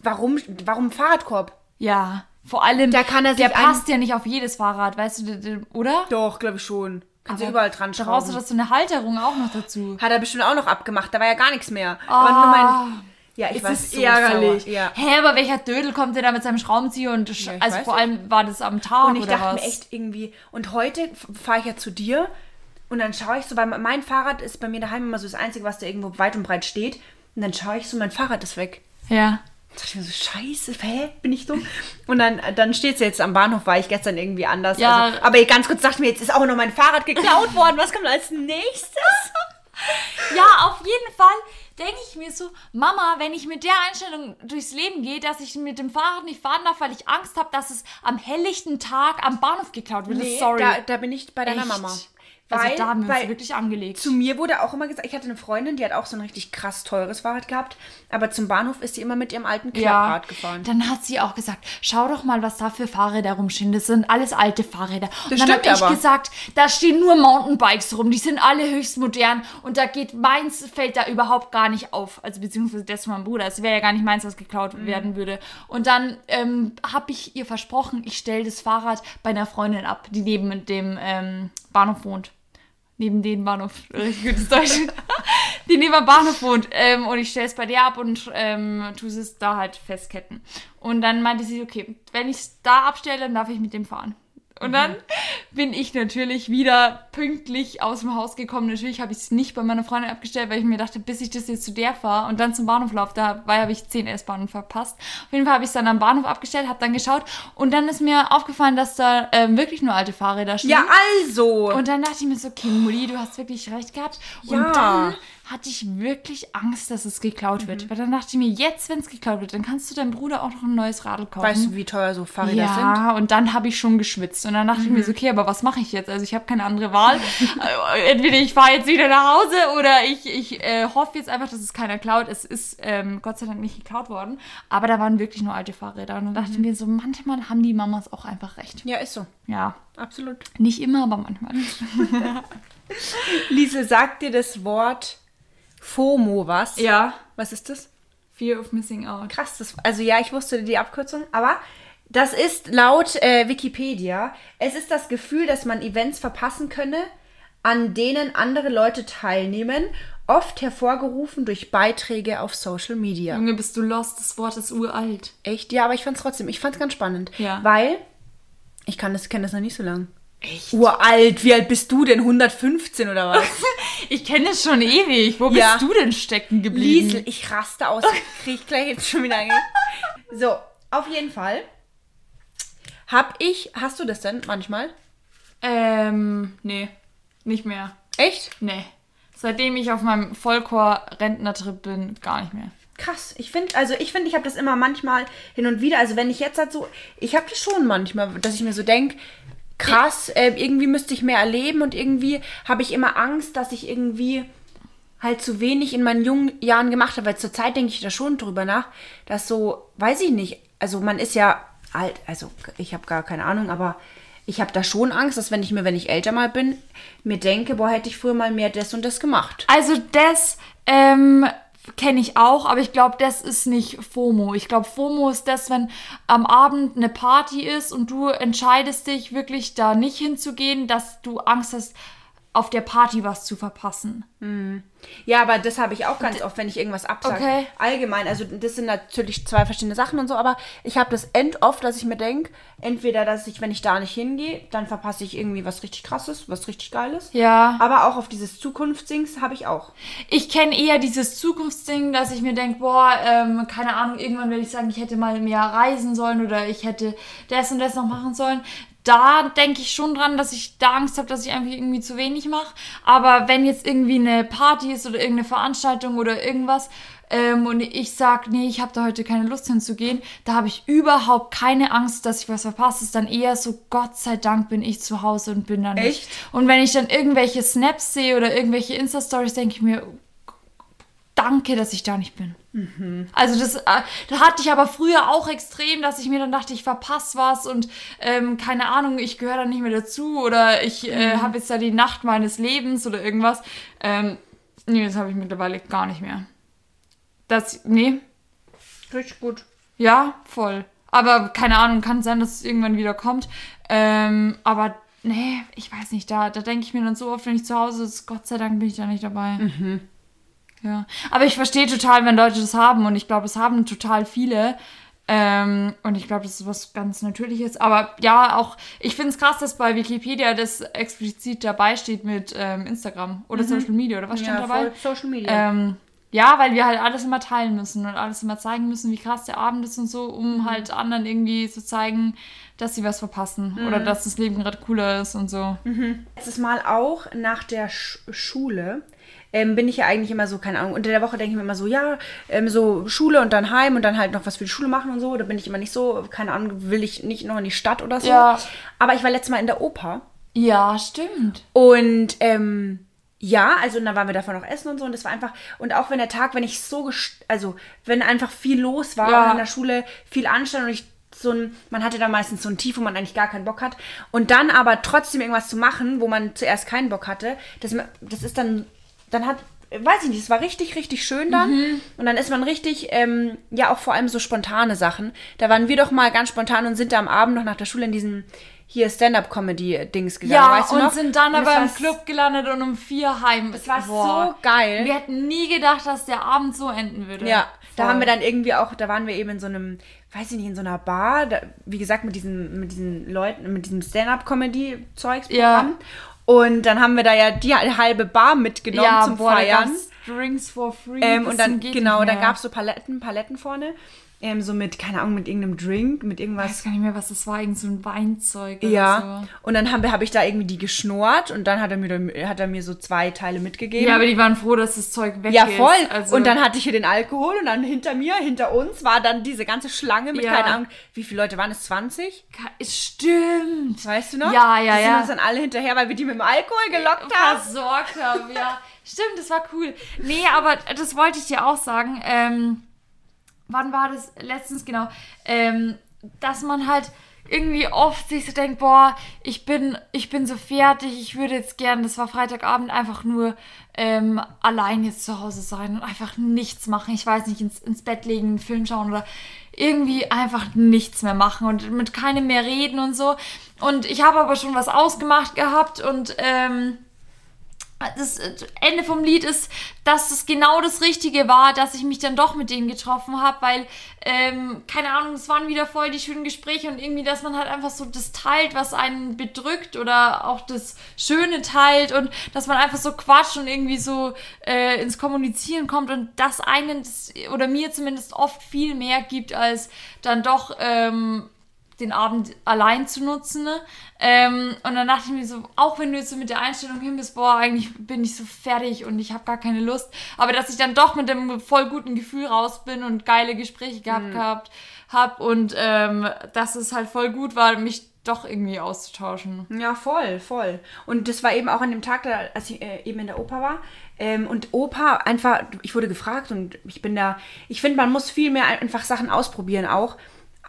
warum, warum ein Fahrradkorb? Ja, vor allem, Da kann er der passt ja nicht auf jedes Fahrrad, weißt du, oder? Doch, glaube ich schon. Kannst du überall dran Da brauchst du schrauben. doch so eine Halterung auch noch dazu. Hat er bestimmt auch noch abgemacht. Da war ja gar nichts mehr. Aber nur mein, ja, ich Es ist so ärgerlich. Sauer. Ja. Hä, aber welcher Dödel kommt denn da mit seinem Schraubenzieher und Ja, also weiß vor nicht. allem war das am Tag Und ich oder dachte was? mir echt irgendwie, und heute fahre ich ja zu dir und dann schaue ich so, weil mein Fahrrad ist bei mir daheim immer so das Einzige, was da irgendwo weit und breit steht. Und dann schaue ich so, mein Fahrrad ist weg. Ja. Da dachte ich mir so, scheiße, hä, bin ich dumm? Und dann, dann steht es jetzt am Bahnhof, war ich gestern irgendwie anders. Ja. Also, aber ganz kurz dachte ich mir, jetzt ist auch noch mein Fahrrad geklaut worden. Was kommt als nächstes? <laughs> Ja, auf jeden Fall denke ich mir so, Mama, wenn ich mit der Einstellung durchs Leben gehe, dass ich mit dem Fahrrad nicht fahren darf, weil ich Angst habe, dass es am helllichten Tag am Bahnhof geklaut wird. Sorry. Da, da bin ich bei deiner Echt? Mama. Also Weil- da haben wir uns wirklich angelegt. Zu mir wurde auch immer gesagt, ich hatte eine Freundin, die hat auch so ein richtig krass teures Fahrrad gehabt, aber zum Bahnhof ist sie immer mit ihrem alten Klapprad gefahren. Dann hat sie auch gesagt, schau doch mal, was da für Fahrräder rumstehen. Das sind alles alte Fahrräder. Und Das dann habe ich gesagt, da stehen nur Mountainbikes rum. Die sind alle höchst modern und da geht meins fällt da überhaupt gar nicht auf. Also beziehungsweise das von meinem Bruder. Es wäre ja gar nicht meins, was geklaut Mhm. werden würde. Und dann ähm, habe ich ihr versprochen, ich stelle das Fahrrad bei einer Freundin ab, die neben dem ähm, Bahnhof wohnt. Neben dem Bahnhof, <laughs> richtig gutes Deutsch. <laughs> die neben dem Bahnhof wohnt. Ähm, und ich stelle es bei der ab und ähm, tue es da halt festketten. Und dann meinte sie, okay, wenn ich es da abstelle, dann darf ich mit dem fahren. Und dann bin ich natürlich wieder pünktlich aus dem Haus gekommen. Natürlich habe ich es nicht bei meiner Freundin abgestellt, weil ich mir dachte, bis ich das jetzt zu der fahre und dann zum Bahnhof laufe, dabei habe ich 10 S-Bahnen verpasst. Auf jeden Fall habe ich es dann am Bahnhof abgestellt, habe dann geschaut und dann ist mir aufgefallen, dass da ähm, wirklich nur alte Fahrräder stehen. Ja, also. Und dann dachte ich mir so, okay, Mutti, du hast wirklich recht gehabt. Und Ja. dann hatte ich wirklich Angst, dass es geklaut wird. Mhm. Weil dann dachte ich mir, jetzt, wenn es geklaut wird, dann kannst du deinem Bruder auch noch ein neues Radl kaufen. weißt du, wie teuer so Fahrräder sind? ja, und dann habe ich schon geschwitzt. Und dann dachte ich mir Mhm. so, okay, aber was mache ich jetzt? Also ich habe keine andere Wahl. <laughs> Entweder ich fahre jetzt wieder nach Hause oder ich, ich äh, hoffe jetzt einfach, dass es keiner klaut. Es ist ähm, Gott sei Dank nicht geklaut worden. Aber da waren wirklich nur alte Fahrräder. Und dann dachte ich Mhm. mir so, manchmal haben die Mamas auch einfach recht. Ja, ist so. Ja, Absolut. nicht immer, aber manchmal. <laughs> <laughs> Liesel, sagt dir das Wort FOMO was? Ja. Was ist das? Fear of Missing Out. Krass, das, also ja, ich wusste die Abkürzung, aber das ist laut äh, Wikipedia, es ist das Gefühl, dass man Events verpassen könne, an denen andere Leute teilnehmen, oft hervorgerufen durch Beiträge auf Social Media. Junge, bist du lost? Das Wort ist uralt. Echt? Ja, aber ich fand's trotzdem, ich fand's ganz spannend. Ja. Weil, ich kann das, kenne das noch nicht so lang. Echt? Uralt, wie alt bist du denn? 115 oder was? <laughs> Ich kenne es schon ewig. Wo Ja. bist du denn stecken geblieben? Liesel, ich raste aus. <laughs> Krieg ich gleich jetzt schon wieder. So, auf jeden Fall. Hab ich, hast du das denn manchmal? Ähm, nee. Nicht mehr. Echt? Nee. Seitdem ich auf meinem Vollchor-Rentnertrip bin, gar nicht mehr. Krass. Ich finde, also ich finde, ich habe das immer manchmal hin und wieder. Also wenn ich jetzt halt so, ich habe das schon manchmal, dass ich mir so denke, krass, äh, irgendwie müsste ich mehr erleben und irgendwie habe ich immer Angst, dass ich irgendwie halt zu wenig in meinen jungen Jahren gemacht habe. Weil zur Zeit denke ich da schon drüber nach, dass so, weiß ich nicht, also man ist ja alt, also ich habe gar keine Ahnung, aber ich habe da schon Angst, dass wenn ich mir, wenn ich älter mal bin, mir denke, boah, hätte ich früher mal mehr das und das gemacht. Also das ähm, kenne ich auch, aber ich glaube, das ist nicht FOMO. Ich glaube, FOMO ist das, wenn am Abend eine Party ist und du entscheidest dich wirklich da nicht hinzugehen, dass du Angst hast, auf der Party was zu verpassen. Ja, aber das habe ich auch ganz oft, wenn ich irgendwas absage. Okay. Allgemein, also das sind natürlich zwei verschiedene Sachen und so, aber ich habe das end oft, dass ich mir denke, entweder, dass ich, wenn ich da nicht hingehe, dann verpasse ich irgendwie was richtig krasses, was richtig geiles. Ja. Aber auch auf dieses Zukunftsdings habe ich auch. Ich kenne eher dieses Zukunftsding, dass ich mir denke, boah, ähm, keine Ahnung, irgendwann werde ich sagen, ich hätte mal mehr reisen sollen oder ich hätte das und das noch machen sollen. Da denke ich schon dran, dass ich da Angst habe, dass ich einfach irgendwie zu wenig mache. Aber wenn jetzt irgendwie eine Party ist oder irgendeine Veranstaltung oder irgendwas ähm, und ich sage, nee, ich habe da heute keine Lust hinzugehen, da habe ich überhaupt keine Angst, dass ich was verpasse. Es ist dann eher so, Gott sei Dank bin ich zu Hause und bin da nicht. Echt? Und wenn ich dann irgendwelche Snaps sehe oder irgendwelche Insta-Stories, denke ich mir, danke, dass ich da nicht bin. Also das, äh, das hatte ich aber früher auch extrem, dass ich mir dann dachte, ich verpasse was und ähm, keine Ahnung, ich gehöre da nicht mehr dazu oder ich äh, habe jetzt da die Nacht meines Lebens oder irgendwas. Ähm, nee, das habe ich mittlerweile gar nicht mehr. Das, nee, Richtig gut. ja, voll. Aber keine Ahnung, kann sein, dass es irgendwann wieder kommt. Ähm, aber nee, ich weiß nicht, da, da denke ich mir dann so oft, wenn ich zu Hause ist, Gott sei Dank bin ich da nicht dabei. Ja. Aber ich verstehe total, wenn Leute das haben und ich glaube, es haben total viele. Ähm, und ich glaube, das ist was ganz Natürliches. Aber ja, auch, ich finde es krass, dass bei Wikipedia das explizit dabei steht mit ähm, Instagram oder Social Media oder was steht Ja, dabei? voll Social Media. Ähm, ja, weil wir halt alles immer teilen müssen und alles immer zeigen müssen, wie krass der Abend ist und so, um halt anderen irgendwie zu zeigen, dass sie was verpassen oder dass das Leben gerade cooler ist und so. Letztes Mal auch nach der Sch Schule ähm, bin ich ja eigentlich immer so, keine Ahnung, unter der Woche denke ich mir immer so, ja, ähm, so Schule und dann heim und dann halt noch was für die Schule machen und so. Da bin ich immer nicht so, keine Ahnung, will ich nicht noch in die Stadt oder so. Ja. Aber ich war letztes Mal in der Oper Ja, stimmt. und ähm, ja, also und dann waren wir davon noch essen und so und das war einfach und auch wenn der Tag, wenn ich so also wenn einfach viel los war Ja. in der Schule, viel Anstand und ich so ein, man hatte da meistens so ein Tief, wo man eigentlich gar keinen Bock hat und dann aber trotzdem irgendwas zu machen, wo man zuerst keinen Bock hatte, das, das ist dann, dann hat, weiß ich nicht, es war richtig, richtig schön dann und dann ist man richtig, ähm, ja auch vor allem so spontane Sachen, da waren wir doch mal ganz spontan und sind da am Abend noch nach der Schule in diesen hier Stand-Up-Comedy-Dings gegangen, Ja, weißt du und noch? sind dann Und aber im Club gelandet und um vier heim. Es war so geil. Wir hätten nie gedacht, dass der Abend so enden würde. Ja, da Voll. haben wir dann irgendwie auch, da waren wir eben in so einem, weiß ich nicht, in so einer Bar, da, wie gesagt, mit diesen, mit diesen Leuten, mit diesem Stand-Up-Comedy-Zeugs-Programm. Und dann haben wir da ja die halbe Bar mitgenommen ja, zum boah, Feiern. Drinks for free. Ähm, und dann, genau, dann gab es so Paletten, Paletten vorne. Ähm, so mit, keine Ahnung, mit irgendeinem Drink, mit Ich irgendwas. weiß gar nicht mehr, was das war, irgend so ein Weinzeug Ja, oder so. und dann habe hab ich da irgendwie die geschnurrt und dann hat er, mir, hat er mir so zwei Teile mitgegeben. Ja, aber die waren froh, dass das Zeug weg Ja, ist. voll. Also, Und dann hatte ich hier den Alkohol und dann hinter mir, hinter uns war dann diese ganze Schlange mit, Ja. keine Ahnung, wie viele Leute waren es? 20? Es stimmt. Weißt du noch? Ja, ja, Die sind ja. uns dann alle hinterher, weil wir die mit dem Alkohol gelockt haben. versorgt haben, ja. Stimmt, das war cool. Nee, aber das wollte ich dir auch sagen. Ähm, wann war das? Letztens, genau. Ähm, dass man halt irgendwie oft sich so denkt, boah, ich bin, ich bin so fertig, ich würde jetzt gern, das war Freitagabend, einfach nur ähm, allein jetzt zu Hause sein und einfach nichts machen. Ich weiß nicht, ins, ins Bett legen, einen Film schauen oder irgendwie einfach nichts mehr machen und mit keinem mehr reden und so. Und ich habe aber schon was ausgemacht gehabt und ähm, das Ende vom Lied ist, dass es genau das Richtige war, dass ich mich dann doch mit denen getroffen habe, weil, ähm, keine Ahnung, es waren wieder voll die schönen Gespräche und irgendwie, dass man halt einfach so das teilt, was einen bedrückt oder auch das Schöne teilt und dass man einfach so quatscht und irgendwie so äh, ins Kommunizieren kommt und das einen das, oder mir zumindest oft viel mehr gibt, als dann doch ähm, den Abend allein zu nutzen. Ne? Ähm, und dann dachte ich mir so, auch wenn du jetzt so mit der Einstellung hin bist, boah, eigentlich bin ich so fertig und ich habe gar keine Lust, aber dass ich dann doch mit dem voll guten Gefühl raus bin und geile Gespräche gehabt gehabt hab und ähm, dass es halt voll gut war, mich doch irgendwie auszutauschen. Ja, voll, voll. Und das war eben auch an dem Tag, da, als ich äh, eben in der Oper war. Ähm, und Oper einfach, ich wurde gefragt und ich bin da, ich finde, man muss viel mehr einfach Sachen ausprobieren auch.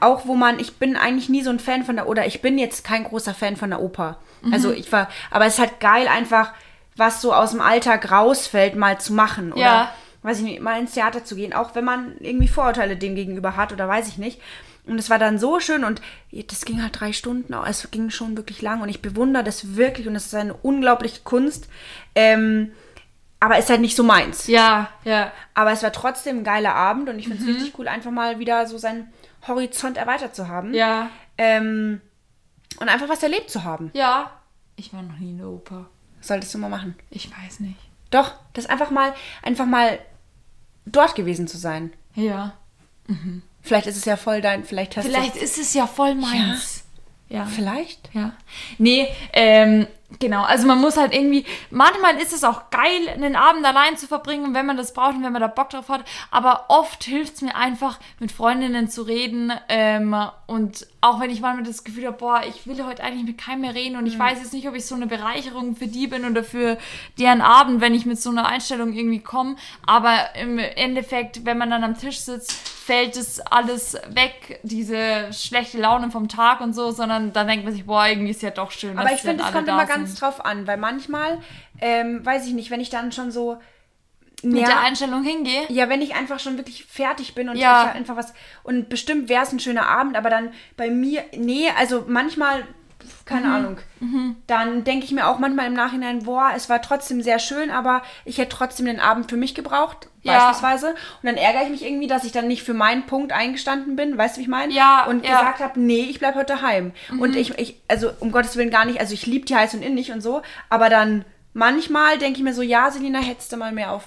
Auch wo man, ich bin eigentlich nie so ein Fan von der, oder ich bin jetzt kein großer Fan von der Oper. Also ich war, aber es ist halt geil einfach, was so aus dem Alltag rausfällt, mal zu machen. Oder, Ja. weiß ich nicht, mal ins Theater zu gehen, auch wenn man irgendwie Vorurteile dem gegenüber hat oder weiß ich nicht. Und es war dann so schön und das ging halt drei Stunden, es ging schon wirklich lang und ich bewundere das wirklich und es ist eine unglaubliche Kunst. Ähm, aber ist halt nicht so meins. Ja, ja. Aber es war trotzdem ein geiler Abend und ich finde es richtig cool, einfach mal wieder so seinen Horizont erweitert zu haben. Ja. Ähm, und einfach was erlebt zu haben. Ja. Ich war noch nie in der Oper. Solltest du mal machen. Ich weiß nicht. Doch, das einfach mal, einfach mal dort gewesen zu sein. Ja. Vielleicht ist es ja voll dein, vielleicht hast Vielleicht ist es ja voll meins. Ja. Vielleicht? Ja. Nee, ähm, genau. Also man muss halt irgendwie, manchmal ist es auch geil, einen Abend allein zu verbringen, wenn man das braucht und wenn man da Bock drauf hat. Aber oft hilft es mir einfach, mit Freundinnen zu reden. Ähm, und auch wenn ich manchmal das Gefühl habe, boah, ich will heute eigentlich mit keinem mehr reden und ich weiß jetzt nicht, ob ich so eine Bereicherung für die bin oder für deren Abend, wenn ich mit so einer Einstellung irgendwie komme. Aber im Endeffekt, wenn man dann am Tisch sitzt, fällt es alles weg, diese schlechte Laune vom Tag und so, sondern dann denkt man sich, boah, irgendwie ist ja doch schön. Aber ich finde, es kommt immer ganz sind. drauf an, weil manchmal, ähm, weiß ich nicht, wenn ich dann schon so. mit ja, der Einstellung hingehe. ja, wenn ich einfach schon wirklich fertig bin und Ja. ich hab einfach was. Und bestimmt wäre es ein schöner Abend, aber dann bei mir. Nee, also manchmal. Keine Mhm. Ahnung. Dann denke ich mir auch manchmal im Nachhinein, boah, es war trotzdem sehr schön, aber ich hätte trotzdem den Abend für mich gebraucht, Ja. beispielsweise. Und dann ärgere ich mich irgendwie, dass ich dann nicht für meinen Punkt eingestanden bin, weißt du, wie ich meine? Ja, Und ja. Mhm. gesagt habe, nee, ich bleib heute daheim. Und ich, ich, also um Gottes Willen gar nicht, also ich liebe die heiß und innig und so, aber dann manchmal denke ich mir so, ja, Selina, hättest du mal mehr auf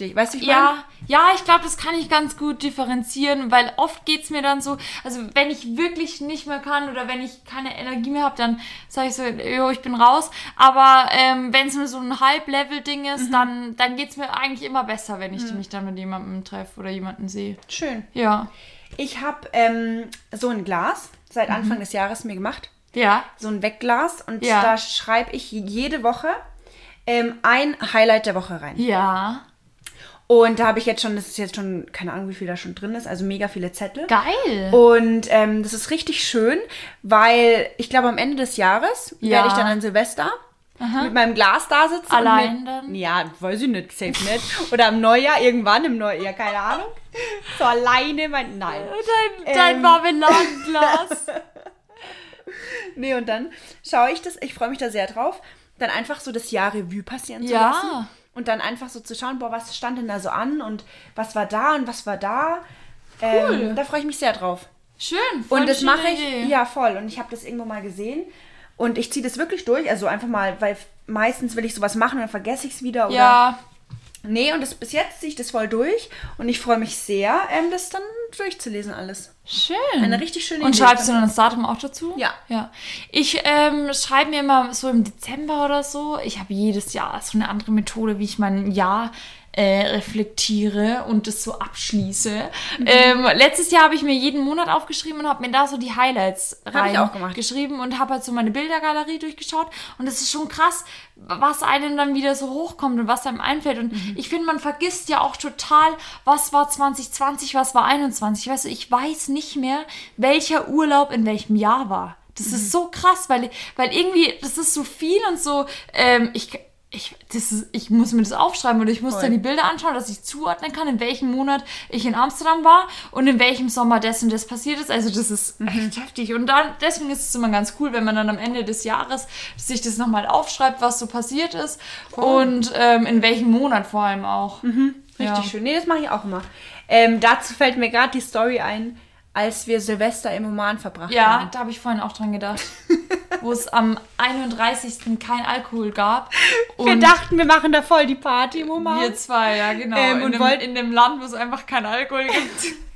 dich. Weißt du, ich meine? Ja, ja, ich glaube, das kann ich ganz gut differenzieren, weil oft geht's mir dann so, also wenn ich wirklich nicht mehr kann oder wenn ich keine Energie mehr habe, dann sage ich so, jo, ich bin raus. Aber ähm, wenn es nur so ein Halb-Level-Ding Mhm. ist, dann, dann geht's mir eigentlich immer besser, wenn ich mich dann mit jemandem treffe oder jemanden sehe. Schön. Ja. Ich habe ähm, so ein Glas seit Anfang des Jahres mir gemacht. Ja. So ein Wegglas. Und Ja. da schreibe ich jede Woche ähm, ein Highlight der Woche rein. Ja. Und da habe ich jetzt schon, das ist jetzt schon, keine Ahnung, wie viel da schon drin ist, also mega viele Zettel. Geil. Und ähm, das ist richtig schön, weil ich glaube, am Ende des Jahres Ja. werde ich dann an Silvester mit meinem Glas da sitzen. Allein mit, dann? Ja, weiß ich nicht, safe nicht. Oder am Neujahr, irgendwann im Neujahr, keine Ahnung. So alleine, mein, nein. Dein, dein Ähm. Marmeladenglas. <laughs> Nee, und dann schaue ich das, ich freue mich da sehr drauf, dann einfach so das Jahr Revue passieren zu Ja. lassen. Und dann einfach so zu schauen, boah, was stand denn da so an und was war da und was war da. Cool. Ähm, da freue ich mich sehr drauf. Schön. voll Und das mache ich, Idee. ja voll. Und ich habe das irgendwo mal gesehen. Und ich ziehe das wirklich durch. Also einfach mal, weil meistens will ich sowas machen und dann vergesse ich es wieder. Oder Ja. Nee, und das, bis jetzt ziehe ich das voll durch. Und ich freue mich sehr, ähm, das dann durchzulesen alles. Schön. Eine richtig schöne Und Idee. schreibst du dann das Datum auch dazu? Ja. Ja. Ich ähm, schreibe mir immer so im Dezember oder so. Ich habe jedes Jahr so eine andere Methode, wie ich mein Jahr äh, reflektiere und das so abschließe. Mhm. Ähm, letztes Jahr habe ich mir jeden Monat aufgeschrieben und habe mir da so die Highlights Hab ich auch gemacht. geschrieben und habe halt so meine Bildergalerie durchgeschaut. Und es ist schon krass, was einem dann wieder so hochkommt und was einem einfällt. Und Mhm. ich finde, man vergisst ja auch total, was war 2020, was war 21. Weißt du, ich weiß nicht mehr, welcher Urlaub in welchem Jahr war. Das Mhm. ist so krass, weil, weil irgendwie, das ist so viel und so, ähm, ich, ich, das ist, ich muss mir das aufschreiben oder ich muss Voll. dann die Bilder anschauen, dass ich zuordnen kann, in welchem Monat ich in Amsterdam war und in welchem Sommer das und das passiert ist. Also das ist Mhm. echt heftig. Und dann, deswegen ist es immer ganz cool, wenn man dann am Ende des Jahres sich das nochmal aufschreibt, was so passiert ist und ähm, in welchem Monat vor allem auch. Mhm. Richtig Ja. schön. Nee, das mache ich auch immer. Ähm, dazu fällt mir gerade die Story ein, als wir Silvester im Oman verbracht Ja, haben. da habe ich vorhin auch dran gedacht. <laughs> wo es am 31. kein Alkohol gab. Wir Und dachten, wir machen da voll die Party im Oman. wir zwei, ja genau. Ähm, in, und dem, wollt- in dem Land, wo es einfach kein Alkohol gibt. <laughs>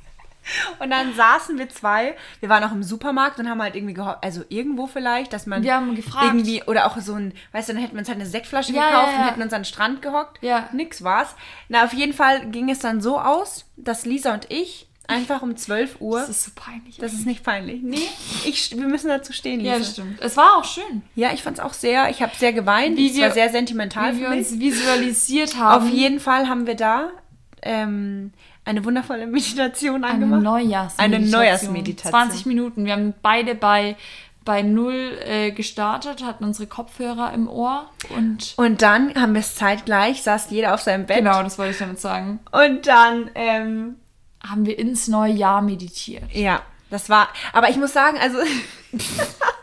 Und dann saßen wir zwei, wir waren auch im Supermarkt und haben halt irgendwie gehofft, also irgendwo vielleicht, dass man Wir haben gefragt. irgendwie, oder auch so ein, weißt du, dann hätten wir uns halt eine Sektflasche Ja, gekauft ja, und ja. hätten uns an den Strand gehockt. Ja. Nix war's. Na, auf jeden Fall ging es dann so aus, dass Lisa und ich einfach um 12 Uhr, Das ist so peinlich. das ist nicht peinlich, nee, <laughs> ich, wir müssen dazu stehen, Lisa. ja, das stimmt. Es war auch schön, Ja, ich fand's auch sehr, ich habe sehr geweint, Wie es wir- war sehr sentimental wie wir uns visualisiert haben. Auf jeden Fall haben wir da ähm, eine wundervolle <laughs> Meditation eine angemacht. Neujahrsmeditation. Eine Neujahrsmeditation. 20 Minuten. Wir haben beide bei, bei Null äh, gestartet, hatten unsere Kopfhörer im Ohr und Und dann haben wir es zeitgleich, saß jeder auf seinem Bett. genau, das wollte ich damit sagen, Und dann, ähm, haben wir ins neue Jahr meditiert. ja, das war, aber ich muss sagen, also <laughs>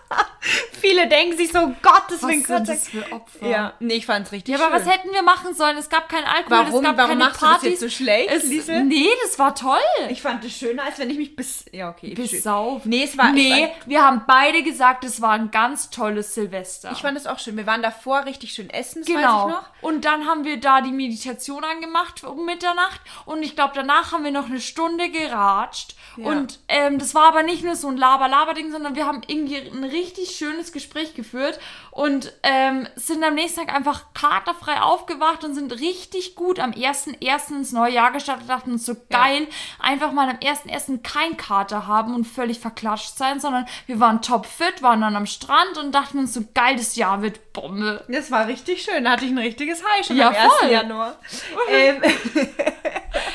Viele denken sich so, Gottes Willen, sind Gott das für Opfer? Ja, nee, ich fand's richtig Ja, aber schön. was hätten wir machen sollen? Es gab keinen Alkohol, Warum- es gab warum keine machst du das Partys. jetzt so schlecht, es, Liesel? Nee, das war toll. Ich fand es schöner, als wenn ich mich bis. Ja, okay. Besaufen. Nee, es war. Nee, Ich, wir haben beide gesagt, es war ein ganz tolles Silvester. fand, ich fand es auch schön. Wir waren davor richtig schön essen, Genau. weiß ich noch. Und dann haben wir da die Meditation angemacht um Mitternacht. Und ich glaube, danach haben wir noch eine Stunde geratscht. Ja. Und ähm, das war aber nicht nur so ein Laber-Laber-Ding, sondern wir haben irgendwie ein richtig schönes Gespräch geführt und ähm, sind am nächsten Tag einfach katerfrei aufgewacht und sind richtig gut am 1.1. ins neue Jahr gestartet. Dachten uns so geil, einfach mal am 1.1. kein Kater haben und völlig verklatscht sein, sondern wir waren topfit, waren dann am Strand und dachten uns so geil, das Jahr wird Bombe. Das war richtig schön. Da hatte ich ein richtiges High schon Ja, am 1. voll. Januar. ähm, <laughs>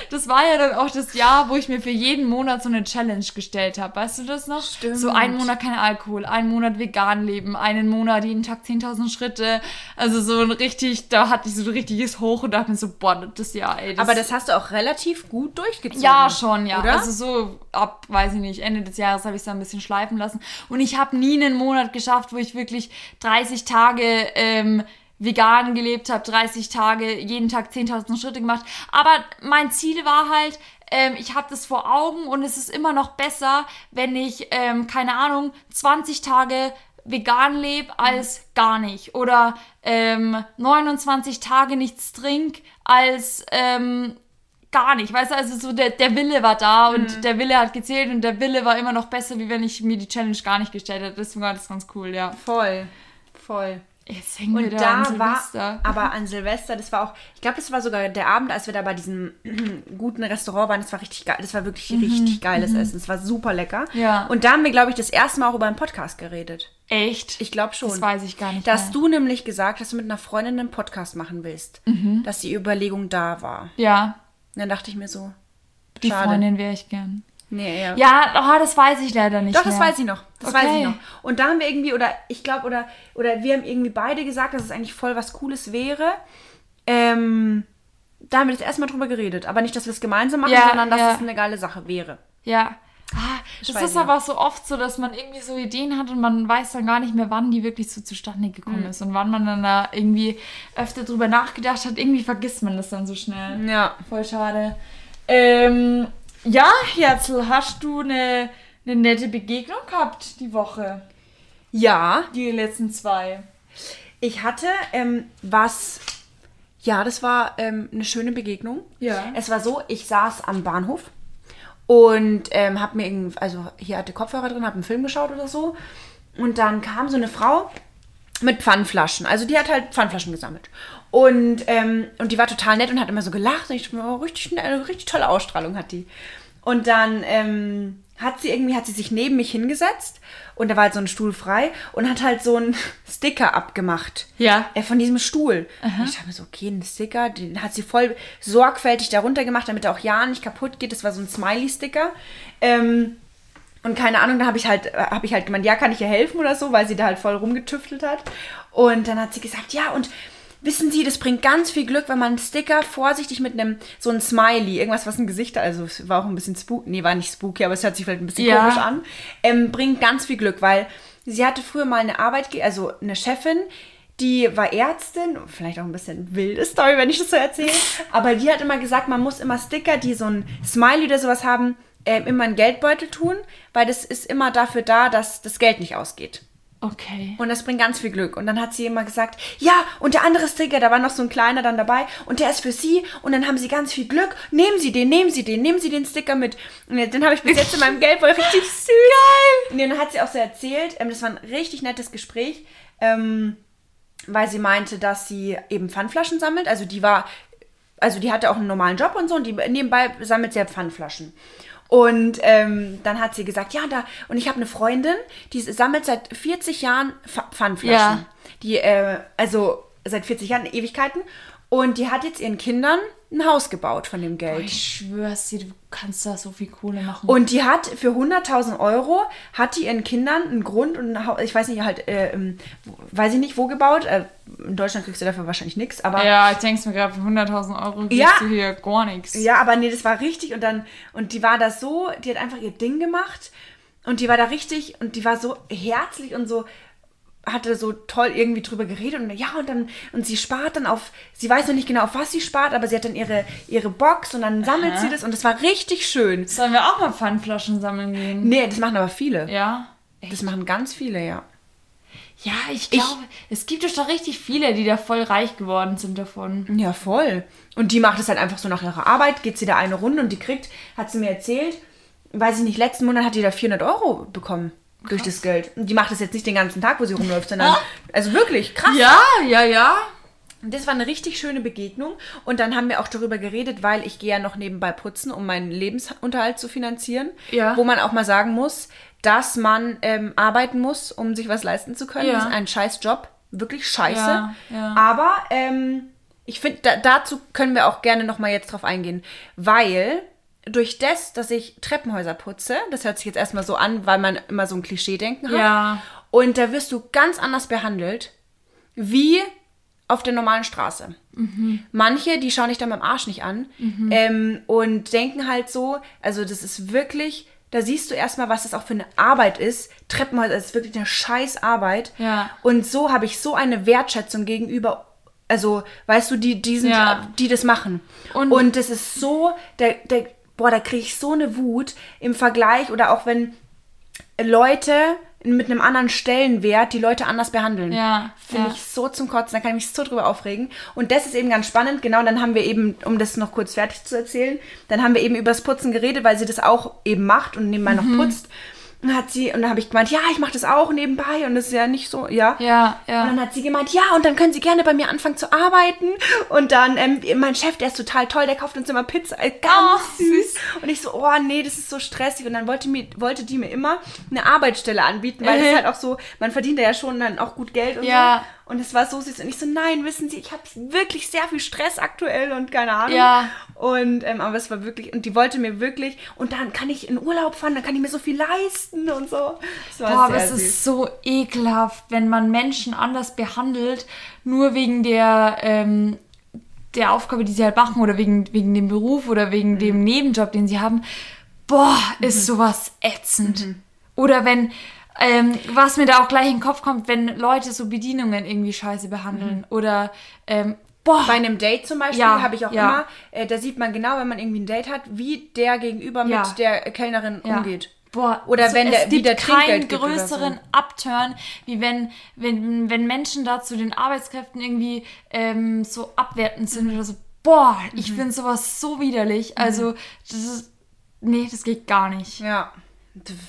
Das war ja dann auch das Jahr, wo ich mir für jeden Monat so eine Challenge gestellt habe. Weißt du das noch? Stimmt. So einen Monat kein Alkohol, einen Monat vegan leben, einen Monat jeden Tag 10.000 Schritte. Also so ein richtig, da hatte ich so ein richtiges Hoch und dachte mir so, boah, das Jahr, ey. Das aber das hast du auch relativ gut durchgezogen. ja, schon, ja. Oder? Also so ab, weiß ich nicht, Ende des Jahres habe ich es ein bisschen schleifen lassen. Und ich habe nie einen Monat geschafft, wo ich wirklich 30 Tage ähm, vegan gelebt habe, 30 Tage, jeden Tag 10.000 Schritte gemacht. Aber mein Ziel war halt, ähm, ich habe das vor Augen und es ist immer noch besser, wenn ich, ähm, keine Ahnung, 20 Tage vegan lebe als gar nicht. Oder ähm, 29 Tage nichts trink als ähm, gar nicht. Weißt du, also so der, der Wille war da und der Wille hat gezählt und der Wille war immer noch besser, wie wenn ich mir die Challenge gar nicht gestellt hätte. Deswegen war das ganz cool, ja. Voll. Voll. Jetzt hängen wir Und da, da an war, Silvester. aber an Silvester, das war auch, ich glaube, das war sogar der Abend, als wir da bei diesem <clears throat> guten Restaurant waren. Das war richtig geil. Das war wirklich richtig geiles Essen. Es war super lecker. Mhm, Ja. Und da haben wir, glaube ich, das erste Mal auch über einen Podcast geredet. Echt? Ich glaube schon. Das weiß ich gar nicht Dass mehr. du nämlich gesagt hast, dass du mit einer Freundin einen Podcast machen willst. Mhm. Dass die Überlegung da war. Ja, Und dann dachte ich mir so, die Schade. Freundin wäre ich gern. Nee, ja. Ja, oh, das weiß ich leider nicht Doch, mehr. das weiß ich noch. Das Okay. weiß ich noch. Und da haben wir irgendwie, oder ich glaube, oder, oder wir haben irgendwie beide gesagt, dass es eigentlich voll was Cooles wäre. Ähm, da haben wir das erstmal drüber geredet. Aber nicht, dass wir es gemeinsam machen, Ja, sondern dass ja. es eine geile Sache wäre. Ja. Ah, das weiß ist aber so oft so, dass man irgendwie so Ideen hat und man weiß dann gar nicht mehr, wann die wirklich so zustande gekommen Mhm. ist und wann man dann da irgendwie öfter drüber nachgedacht hat. Irgendwie vergisst man das dann so schnell. Ja. Voll schade. Ähm, ja, Herzl, hast du eine, eine nette Begegnung gehabt die Woche? Ja, Die letzten zwei. ich hatte ähm, was. Ja, das war ähm, eine schöne Begegnung. Ja. Es war so, ich saß am Bahnhof und ähm, hab mir also hier hatte Kopfhörer drin, hab einen Film geschaut oder so. Und dann kam so eine Frau mit Pfannflaschen. Also die hat halt Pfannflaschen gesammelt. Und, ähm, und die war total nett und hat immer so gelacht. Und ich dachte oh, richtig, eine richtig tolle Ausstrahlung hat die. Und dann ähm, hat sie irgendwie, hat sie sich neben mich hingesetzt und da war halt so ein Stuhl frei und hat halt so einen <laughs> Sticker abgemacht. Ja. Äh, von diesem Stuhl. Und ich dachte mir so, okay, ein Sticker, den hat sie voll sorgfältig darunter gemacht, damit er auch ja nicht kaputt geht. Das war so ein Smiley-Sticker. Ähm, und keine Ahnung, da habe ich halt, habe ich halt gemeint, ja, kann ich ihr helfen oder so, weil sie da halt voll rumgetüftelt hat. Und dann hat sie gesagt, ja, und wissen Sie, das bringt ganz viel Glück, wenn man einen Sticker vorsichtig mit einem, so ein Smiley, irgendwas, was ein Gesicht, also es war auch ein bisschen spooky, nee, war nicht spooky, aber es hört sich vielleicht ein bisschen Ja. komisch an, ähm, bringt ganz viel Glück, weil sie hatte früher mal eine Arbeit, also eine Chefin, die war Ärztin, vielleicht auch ein bisschen wilde Story, wenn ich das so erzähle, aber die hat immer gesagt, man muss immer Sticker, die so ein Smiley oder sowas haben, ähm, immer in Geldbeutel tun, weil das ist immer dafür da, dass das Geld nicht ausgeht. Okay. Und das bringt ganz viel Glück. Und dann hat sie immer gesagt, ja, und der andere Sticker, da war noch so ein kleiner dann dabei und der ist für Sie und dann haben Sie ganz viel Glück. Nehmen Sie den, nehmen Sie den, nehmen Sie den Sticker mit. Und den habe ich bis jetzt in meinem Geldbeutel <laughs> richtig süß. Geil! Und dann hat sie auch so erzählt, ähm, das war ein richtig nettes Gespräch, ähm, weil sie meinte, dass sie eben Pfandflaschen sammelt. Also die war, also die hatte auch einen normalen Job und so und die nebenbei sammelt sie ja Pfandflaschen. Und ähm, dann hat sie gesagt, ja, da, und ich habe eine Freundin, die sammelt seit 40 Jahren Pf- Pfandflaschen. Ja. Die, äh, also seit 40 Jahren, Ewigkeiten. Und die hat jetzt ihren Kindern ein Haus gebaut von dem Geld. Ich schwör's dir, du kannst da so viel Kohle machen. Und die hat für 100.000 Euro, hat die ihren Kindern einen Grund und ein Haus, ich weiß nicht, halt, äh, ähm, wo- weiß ich nicht, wo gebaut. Äh, in Deutschland kriegst du dafür wahrscheinlich nichts, aber ja, ich denk's mir gerade, für 100.000 Euro kriegst Ja. du hier gar nichts. Ja, aber nee, das war richtig und dann, und die war da so, die hat einfach ihr Ding gemacht und die war da richtig und die war so herzlich und so, hatte so toll irgendwie drüber geredet und ja und dann und sie spart dann auf sie weiß noch nicht genau auf was sie spart aber sie hat dann ihre ihre Box und dann sammelt Aha. sie das und das war richtig schön Sollen wir auch mal Pfandflaschen sammeln gehen? nee das machen aber viele Ja. das machen ganz viele ja Ja, ich glaube, es gibt doch da richtig viele, die da voll reich geworden sind davon. ja voll und die macht es halt einfach so nach ihrer Arbeit geht sie da eine Runde und die kriegt hat sie mir erzählt weiß ich nicht letzten Monat hat die da 400 Euro bekommen durch das Geld und die macht das jetzt nicht den ganzen Tag wo sie rumläuft sondern Ah. also wirklich krass Ja, ja, ja. Das war eine richtig schöne Begegnung. Und dann haben wir auch darüber geredet, weil ich gehe ja noch nebenbei putzen, um meinen Lebensunterhalt zu finanzieren. Ja. Wo man auch mal sagen muss, dass man ähm, arbeiten muss, um sich was leisten zu können. Ja. Das ist ein scheiß Job. Wirklich scheiße. Ja, ja. Aber ähm, ich finde, da, dazu können wir auch gerne nochmal jetzt drauf eingehen. Weil durch das, dass ich Treppenhäuser putze, das hört sich jetzt erstmal so an, weil man immer so ein Klischee-Denken hat. Ja. Und da wirst du ganz anders behandelt, wie auf der normalen Straße. Manche, die schauen dich dann beim Arsch nicht an ähm, und denken halt so, also das ist wirklich, da siehst du erstmal, was das auch für eine Arbeit ist. Treppenhäuser ist wirklich eine scheiß Arbeit. Ja. Und so habe ich so eine Wertschätzung gegenüber, also weißt du, die, die, sind, Ja. die das machen. Und- Und, das ist so, der, der, boah, da kriege ich so eine Wut im Vergleich oder auch wenn Leute mit einem anderen Stellenwert die Leute anders behandeln. Ja, Finde ja. ich so zum Kotzen, da kann ich mich so drüber aufregen. Und das ist eben ganz spannend, genau, dann haben wir eben, um das noch kurz fertig zu erzählen, dann haben wir eben über das Putzen geredet, weil sie das auch eben macht und nebenbei Mhm. noch putzt. Und hat sie, und dann habe ich gemeint, ja, ich mache das auch nebenbei und das ist ja nicht so, ja. Ja, ja. Und dann hat sie gemeint, ja, und dann können Sie gerne bei mir anfangen zu arbeiten. Und dann, ähm, mein Chef, der ist total toll, der kauft uns immer Pizza, äh, ganz Oh, süß. Und ich so, oh nee, das ist so stressig. Und dann wollte, mir, wollte die mir immer eine Arbeitsstelle anbieten, weil das Mhm. halt auch so, man verdient ja schon dann auch gut Geld und Ja. so. Und es war so süß. Und ich so, nein, wissen Sie, ich habe wirklich sehr viel Stress aktuell und keine Ahnung. Ja. Und, ähm, aber es war wirklich, und die wollte mir wirklich, und dann kann ich in Urlaub fahren, dann kann ich mir so viel leisten und so. Das war Boah, aber es süß. ist so ekelhaft, wenn man Menschen anders behandelt, nur wegen der, ähm, der Aufgabe, die sie halt machen oder wegen, wegen dem Beruf oder wegen Mhm. dem Nebenjob, den sie haben. Boah, ist sowas ätzend. Mhm. Oder wenn, ähm, was mir da auch gleich in den Kopf kommt, wenn Leute so Bedienungen irgendwie scheiße behandeln Mhm. oder, ähm, boah, Bei einem Date zum Beispiel Ja, habe ich auch ja. immer, äh, da sieht man genau, wenn man irgendwie ein Date hat, wie der gegenüber Ja. mit der Kellnerin umgeht. Boah, Oder wenn der- es gibt der keinen größeren so. Upturn, wie wenn, wenn, wenn Menschen da zu den Arbeitskräften irgendwie ähm, so abwertend sind oder so. Boah, ich Mhm. finde sowas so widerlich. Also, das ist, nee, das geht gar nicht. Ja.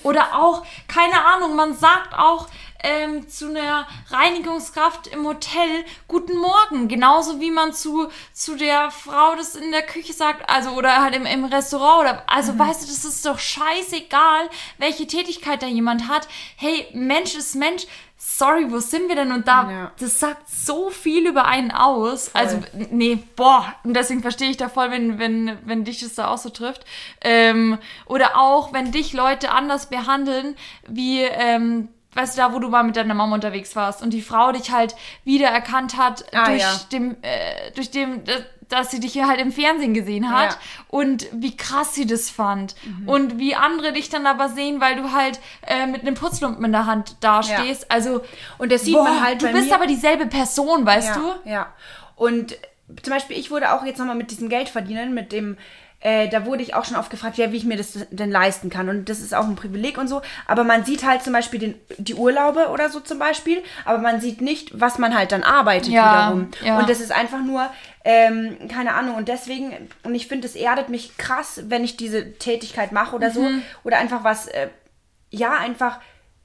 Oder auch, keine Ahnung, man sagt auch ähm, zu einer Reinigungskraft im Hotel Guten Morgen. Genauso wie man zu, zu der Frau das in der Küche sagt, also oder halt im, im Restaurant. Oder, also Mhm. weißt du, das ist doch scheißegal, welche Tätigkeit da jemand hat. Hey, Mensch ist Mensch. Sorry, wo sind wir denn? Und da, Ja. das sagt so viel über einen aus. Also, nee, boah. Und deswegen verstehe ich da voll, wenn, wenn, wenn dich das da auch so trifft. Ähm, oder auch, wenn dich Leute anders behandeln, wie, ähm, weißt du, da, wo du mal mit deiner Mama unterwegs warst und die Frau dich halt wiedererkannt hat Ah, durch ja. dem, äh, durch dem, dass sie dich hier halt im Fernsehen gesehen hat Ja. und wie krass sie das fand Mhm. und wie andere dich dann aber sehen, weil du halt äh, mit einem Putzlumpen in der Hand dastehst. Also Und das sieht Boah, man halt du bist mir. aber dieselbe Person, weißt ja, du? Ja. Und zum Beispiel, ich wurde auch jetzt nochmal mit diesem Geld verdienen, mit dem, äh, da wurde ich auch schon oft gefragt, ja, wie ich mir das denn leisten kann. Und das ist auch ein Privileg und so. Aber man sieht halt zum Beispiel den, die Urlaube oder so zum Beispiel, aber man sieht nicht, was man halt dann arbeitet Ja, wiederum. ja. Und das ist einfach nur, ähm, keine Ahnung. Und deswegen, und ich finde, es erdet mich krass, wenn ich diese Tätigkeit mache oder so. Mhm. Oder einfach was, äh, ja, einfach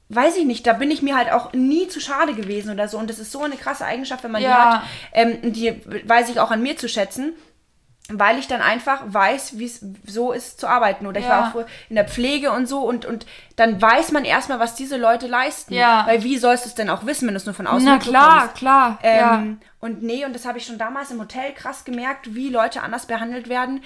weiß ich nicht, da bin ich mir halt auch nie zu schade gewesen oder so. Und das ist so eine krasse Eigenschaft, wenn man die Ja. hat. Ähm, die weiß ich auch an mir zu schätzen, weil ich dann einfach weiß, wie es so ist zu arbeiten. Oder ich Ja. war auch früher in der Pflege und so und, und dann weiß man erstmal, was diese Leute leisten. Ja. Weil wie sollst du es denn auch wissen, wenn du es nur von außen Na klar, mitbekommst? klar. ja. Ähm, Und nee, und das habe ich schon damals im Hotel krass gemerkt, wie Leute anders behandelt werden.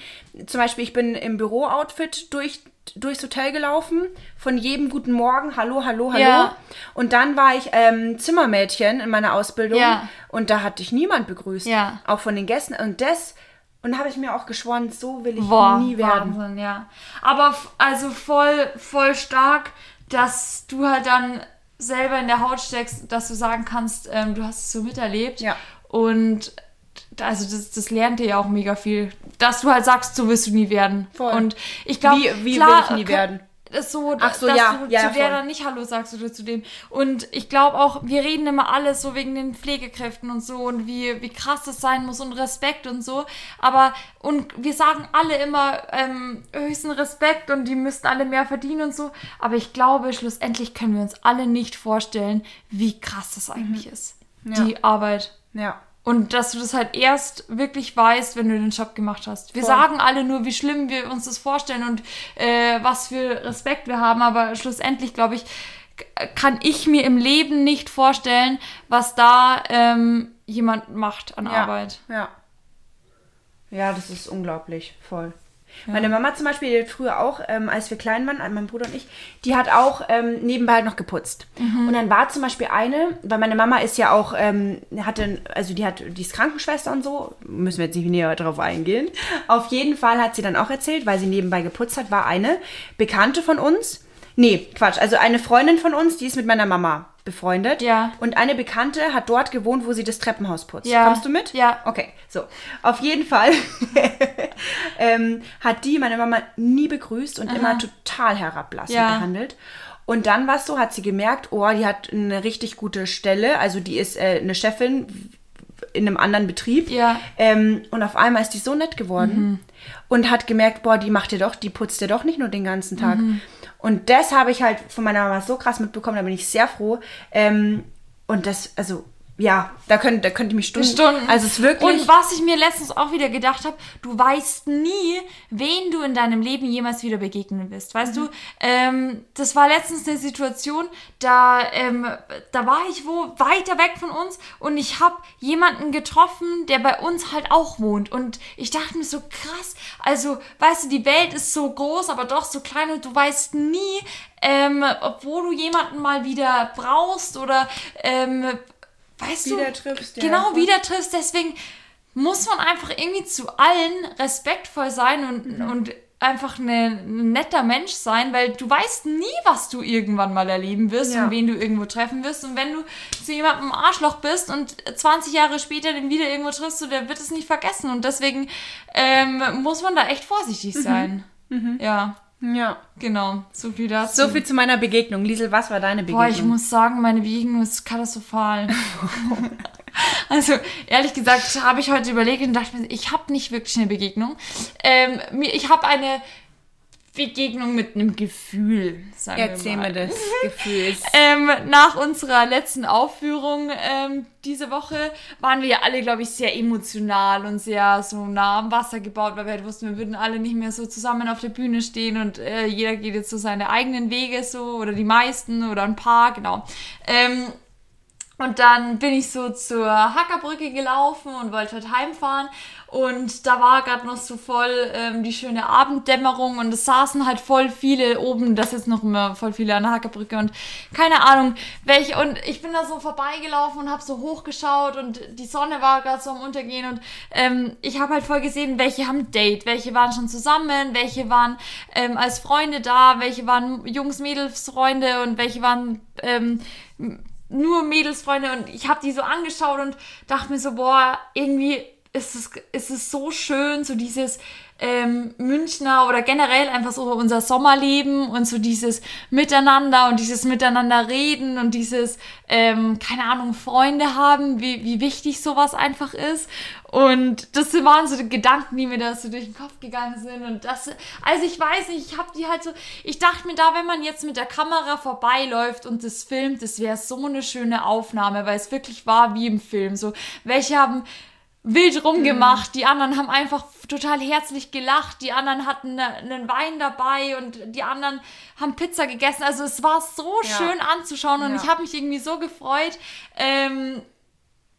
Zum Beispiel, ich bin im Bürooutfit durch, durchs Hotel gelaufen, von jedem guten Morgen, hallo, hallo, hallo. Ja. Und dann war ich ähm, Zimmermädchen in meiner Ausbildung Ja. und da hat dich niemand begrüßt. Ja. Auch von den Gästen. Und das, und da habe ich mir auch geschworen, so will ich Boah, nie werden. Wahnsinn, ja. Aber also voll, voll stark, dass du halt dann selber in der Haut steckst, dass du sagen kannst, ähm, du hast es so miterlebt. Ja. Und also das, das lernt dir ja auch mega viel. Dass du halt sagst, so wirst du nie werden. Voll. Und ich glaube, Wie- wie will ich nie werden? Ist so, Ach so, dass ja, du ja, zu der voll. dann nicht Hallo sagst oder zu dem. Und ich glaube auch, wir reden immer alles so wegen den Pflegekräften und so und wie, wie krass das sein muss und Respekt und so. Aber, und wir sagen alle immer ähm, höchsten Respekt und die müssten alle mehr verdienen und so. Aber ich glaube, schlussendlich können wir uns alle nicht vorstellen, wie krass das eigentlich ist. Mhm. Ja. Die Arbeit. Ja. Und dass du das halt erst wirklich weißt, wenn du den Job gemacht hast. Wir Voll. sagen alle nur, wie schlimm wir uns das vorstellen und äh, was für Respekt wir haben, aber schlussendlich, glaube ich, kann ich mir im Leben nicht vorstellen, was da ähm, jemand macht an Ja. Arbeit. Ja. Ja, das ist unglaublich, voll. Meine Mama zum Beispiel, die früher auch, ähm, als wir klein waren, mein Bruder und ich, die hat auch ähm, nebenbei halt noch geputzt. Und dann war zum Beispiel eine, weil meine Mama ist ja auch, ähm, hatte, also die hat, die ist Krankenschwester und so, müssen wir jetzt nicht näher drauf eingehen. Auf jeden Fall hat sie dann auch erzählt, weil sie nebenbei geputzt hat, war eine Bekannte von uns, nee, Quatsch, also eine Freundin von uns, die ist mit meiner Mama befreundet. Ja. Und eine Bekannte hat dort gewohnt, wo sie das Treppenhaus putzt. Ja. Kommst du mit? Ja. Okay, so. Auf jeden Fall <laughs> ähm, hat die meine Mama nie begrüßt und immer total herablassend Ja. behandelt. Und dann war es so, hat sie gemerkt, oh, die hat eine richtig gute Stelle, also die ist äh, eine Chefin in einem anderen Betrieb. Ja. Ähm, und auf einmal ist die so nett geworden und hat gemerkt, boah, die macht ja doch, die putzt ja doch nicht nur den ganzen Tag. Und das habe ich halt von meiner Mama so krass mitbekommen, da bin ich sehr froh. Ähm, und das, also, ja, da könnt, da könnt ihr mich Stunden. Stunden. Also es ist wirklich. Und was ich mir letztens auch wieder gedacht habe, du weißt nie, wen du in deinem Leben jemals wieder begegnen wirst. Weißt Mhm. du, ähm, das war letztens eine Situation, da, ähm, da war ich wo weiter weg von uns und ich habe jemanden getroffen, der bei uns halt auch wohnt. Und ich dachte mir so krass, also weißt du, die Welt ist so groß, aber doch so klein und du weißt nie, ähm, obwohl du jemanden mal wieder brauchst oder ähm, weißt Wieder du, triffst, ja, genau, wieder triffst. Deswegen muss man einfach irgendwie zu allen respektvoll sein und, Mhm. und einfach eine, ein netter Mensch sein, weil du weißt nie, was du irgendwann mal erleben wirst Ja. und wen du irgendwo treffen wirst. Und wenn du zu jemandem Arschloch bist und 20 Jahre später den wieder irgendwo triffst, so, der wird es nicht vergessen. Und deswegen ähm, muss man da echt vorsichtig Mhm. sein. Ja, ja. genau. So viel dazu. So viel zu meiner Begegnung. Liesel, was war deine Begegnung? Boah, ich muss sagen, meine Begegnung ist katastrophal. <laughs> also, ehrlich gesagt, habe ich heute überlegt und dachte mir, ich habe nicht wirklich eine Begegnung. Ähm, ich habe eine Begegnung mit einem Gefühl, sagen Erzähl wir mal. mir das Gefühl. <laughs> Ähm, nach unserer letzten Aufführung ähm, diese Woche waren wir ja alle, glaube ich, sehr emotional und sehr so nah am Wasser gebaut, weil wir halt wussten, wir würden alle nicht mehr so zusammen auf der Bühne stehen und äh, jeder geht jetzt so seine eigenen Wege so oder die meisten oder ein paar, genau. Ähm, und dann bin ich so zur Hackerbrücke gelaufen und wollte halt heimfahren. Und da war gerade noch so voll ähm, die schöne Abenddämmerung. Und es saßen halt voll viele oben, das ist noch immer voll viele an der Hackerbrücke. Und keine Ahnung, welche. Und ich bin da so vorbeigelaufen und habe so hochgeschaut. Und die Sonne war gerade so am Untergehen. Und ähm, ich habe halt voll gesehen, welche haben Date, welche waren schon zusammen, welche waren ähm, als Freunde da, welche waren Jungs, Mädels, Freunde und welche waren ähm, nur Mädelsfreunde und ich habe die so angeschaut und dachte mir so, boah, irgendwie ist es, ist es so schön, so dieses ähm, Münchner oder generell einfach so unser Sommerleben und so dieses Miteinander und dieses Miteinander reden und dieses, ähm, keine Ahnung, Freunde haben, wie, wie wichtig sowas einfach ist. Und das waren so die Gedanken, die mir da so durch den Kopf gegangen sind. Und das, also ich weiß nicht, ich habe die halt so, ich dachte mir da, wenn man jetzt mit der Kamera vorbeiläuft und das filmt, das wäre so eine schöne Aufnahme, weil es wirklich war wie im Film. So, welche haben wild rumgemacht, die anderen haben einfach total herzlich gelacht, die anderen hatten ne- einen Wein dabei und die anderen haben Pizza gegessen. Also es war so Ja. schön anzuschauen und Ja. ich habe mich irgendwie so gefreut. Ähm,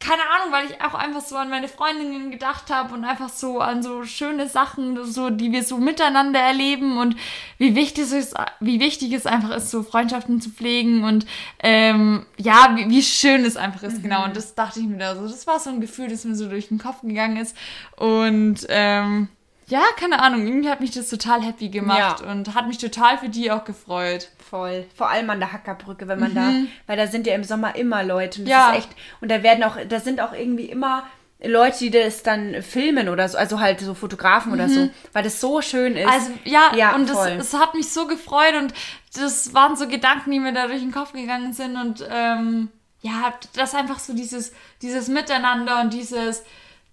keine Ahnung, weil ich auch einfach so an meine Freundinnen gedacht habe und einfach so an so schöne Sachen, so die wir so miteinander erleben und wie wichtig es ist, wie wichtig es einfach ist, so Freundschaften zu pflegen und ähm, ja, wie, wie schön es einfach ist, genau. Und das dachte ich mir da so. Das war so ein Gefühl, das mir so durch den Kopf gegangen ist. Und ähm, ja, keine Ahnung, irgendwie hat mich das total happy gemacht Ja. und hat mich total für die auch gefreut. Voll. Vor allem an der Hackerbrücke, wenn man da, weil da sind ja im Sommer immer Leute. Und das Mhm. Ja. ist echt, und da werden auch, da sind auch irgendwie immer Leute, die das dann filmen oder so, also halt so Fotografen oder so, weil das so schön ist. Mhm. Also ja, ja und voll. es hat mich so gefreut und das waren so Gedanken, die mir da durch den Kopf gegangen sind und ähm, ja, das einfach so dieses, dieses Miteinander und dieses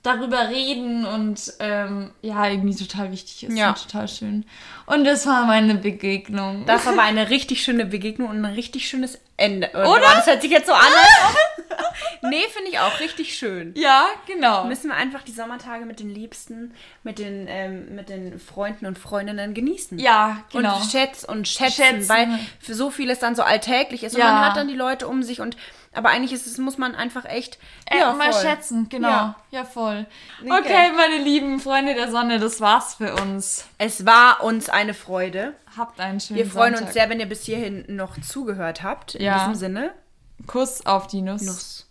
darüber reden und ähm, ja, irgendwie total wichtig ist Ja. und total schön. Und das war meine Begegnung. Das war aber <laughs> eine richtig schöne Begegnung und ein richtig schönes Ende. Und Oder? Das hört sich jetzt so an. <laughs> nee, finde ich auch richtig schön. ja, genau. Müssen wir einfach die Sommertage mit den Liebsten, mit den, ähm, mit den Freunden und Freundinnen genießen. Ja, genau. Und schätz und schätzen, Schätzen. weil für so vieles dann so alltäglich ist. Und Ja. man hat dann die Leute um sich und aber eigentlich ist es, muss man einfach echt Äh, ja, mal voll. schätzen, genau. Ja, Ja. voll. Okay. Okay, meine lieben Freunde der Sonne, das war's für uns. Es war uns eine Freude. Habt einen schönen Wir freuen Sonntag. uns sehr, wenn ihr bis hierhin noch zugehört habt. In Ja. diesem Sinne. Kuss auf die Nuss. Nuss.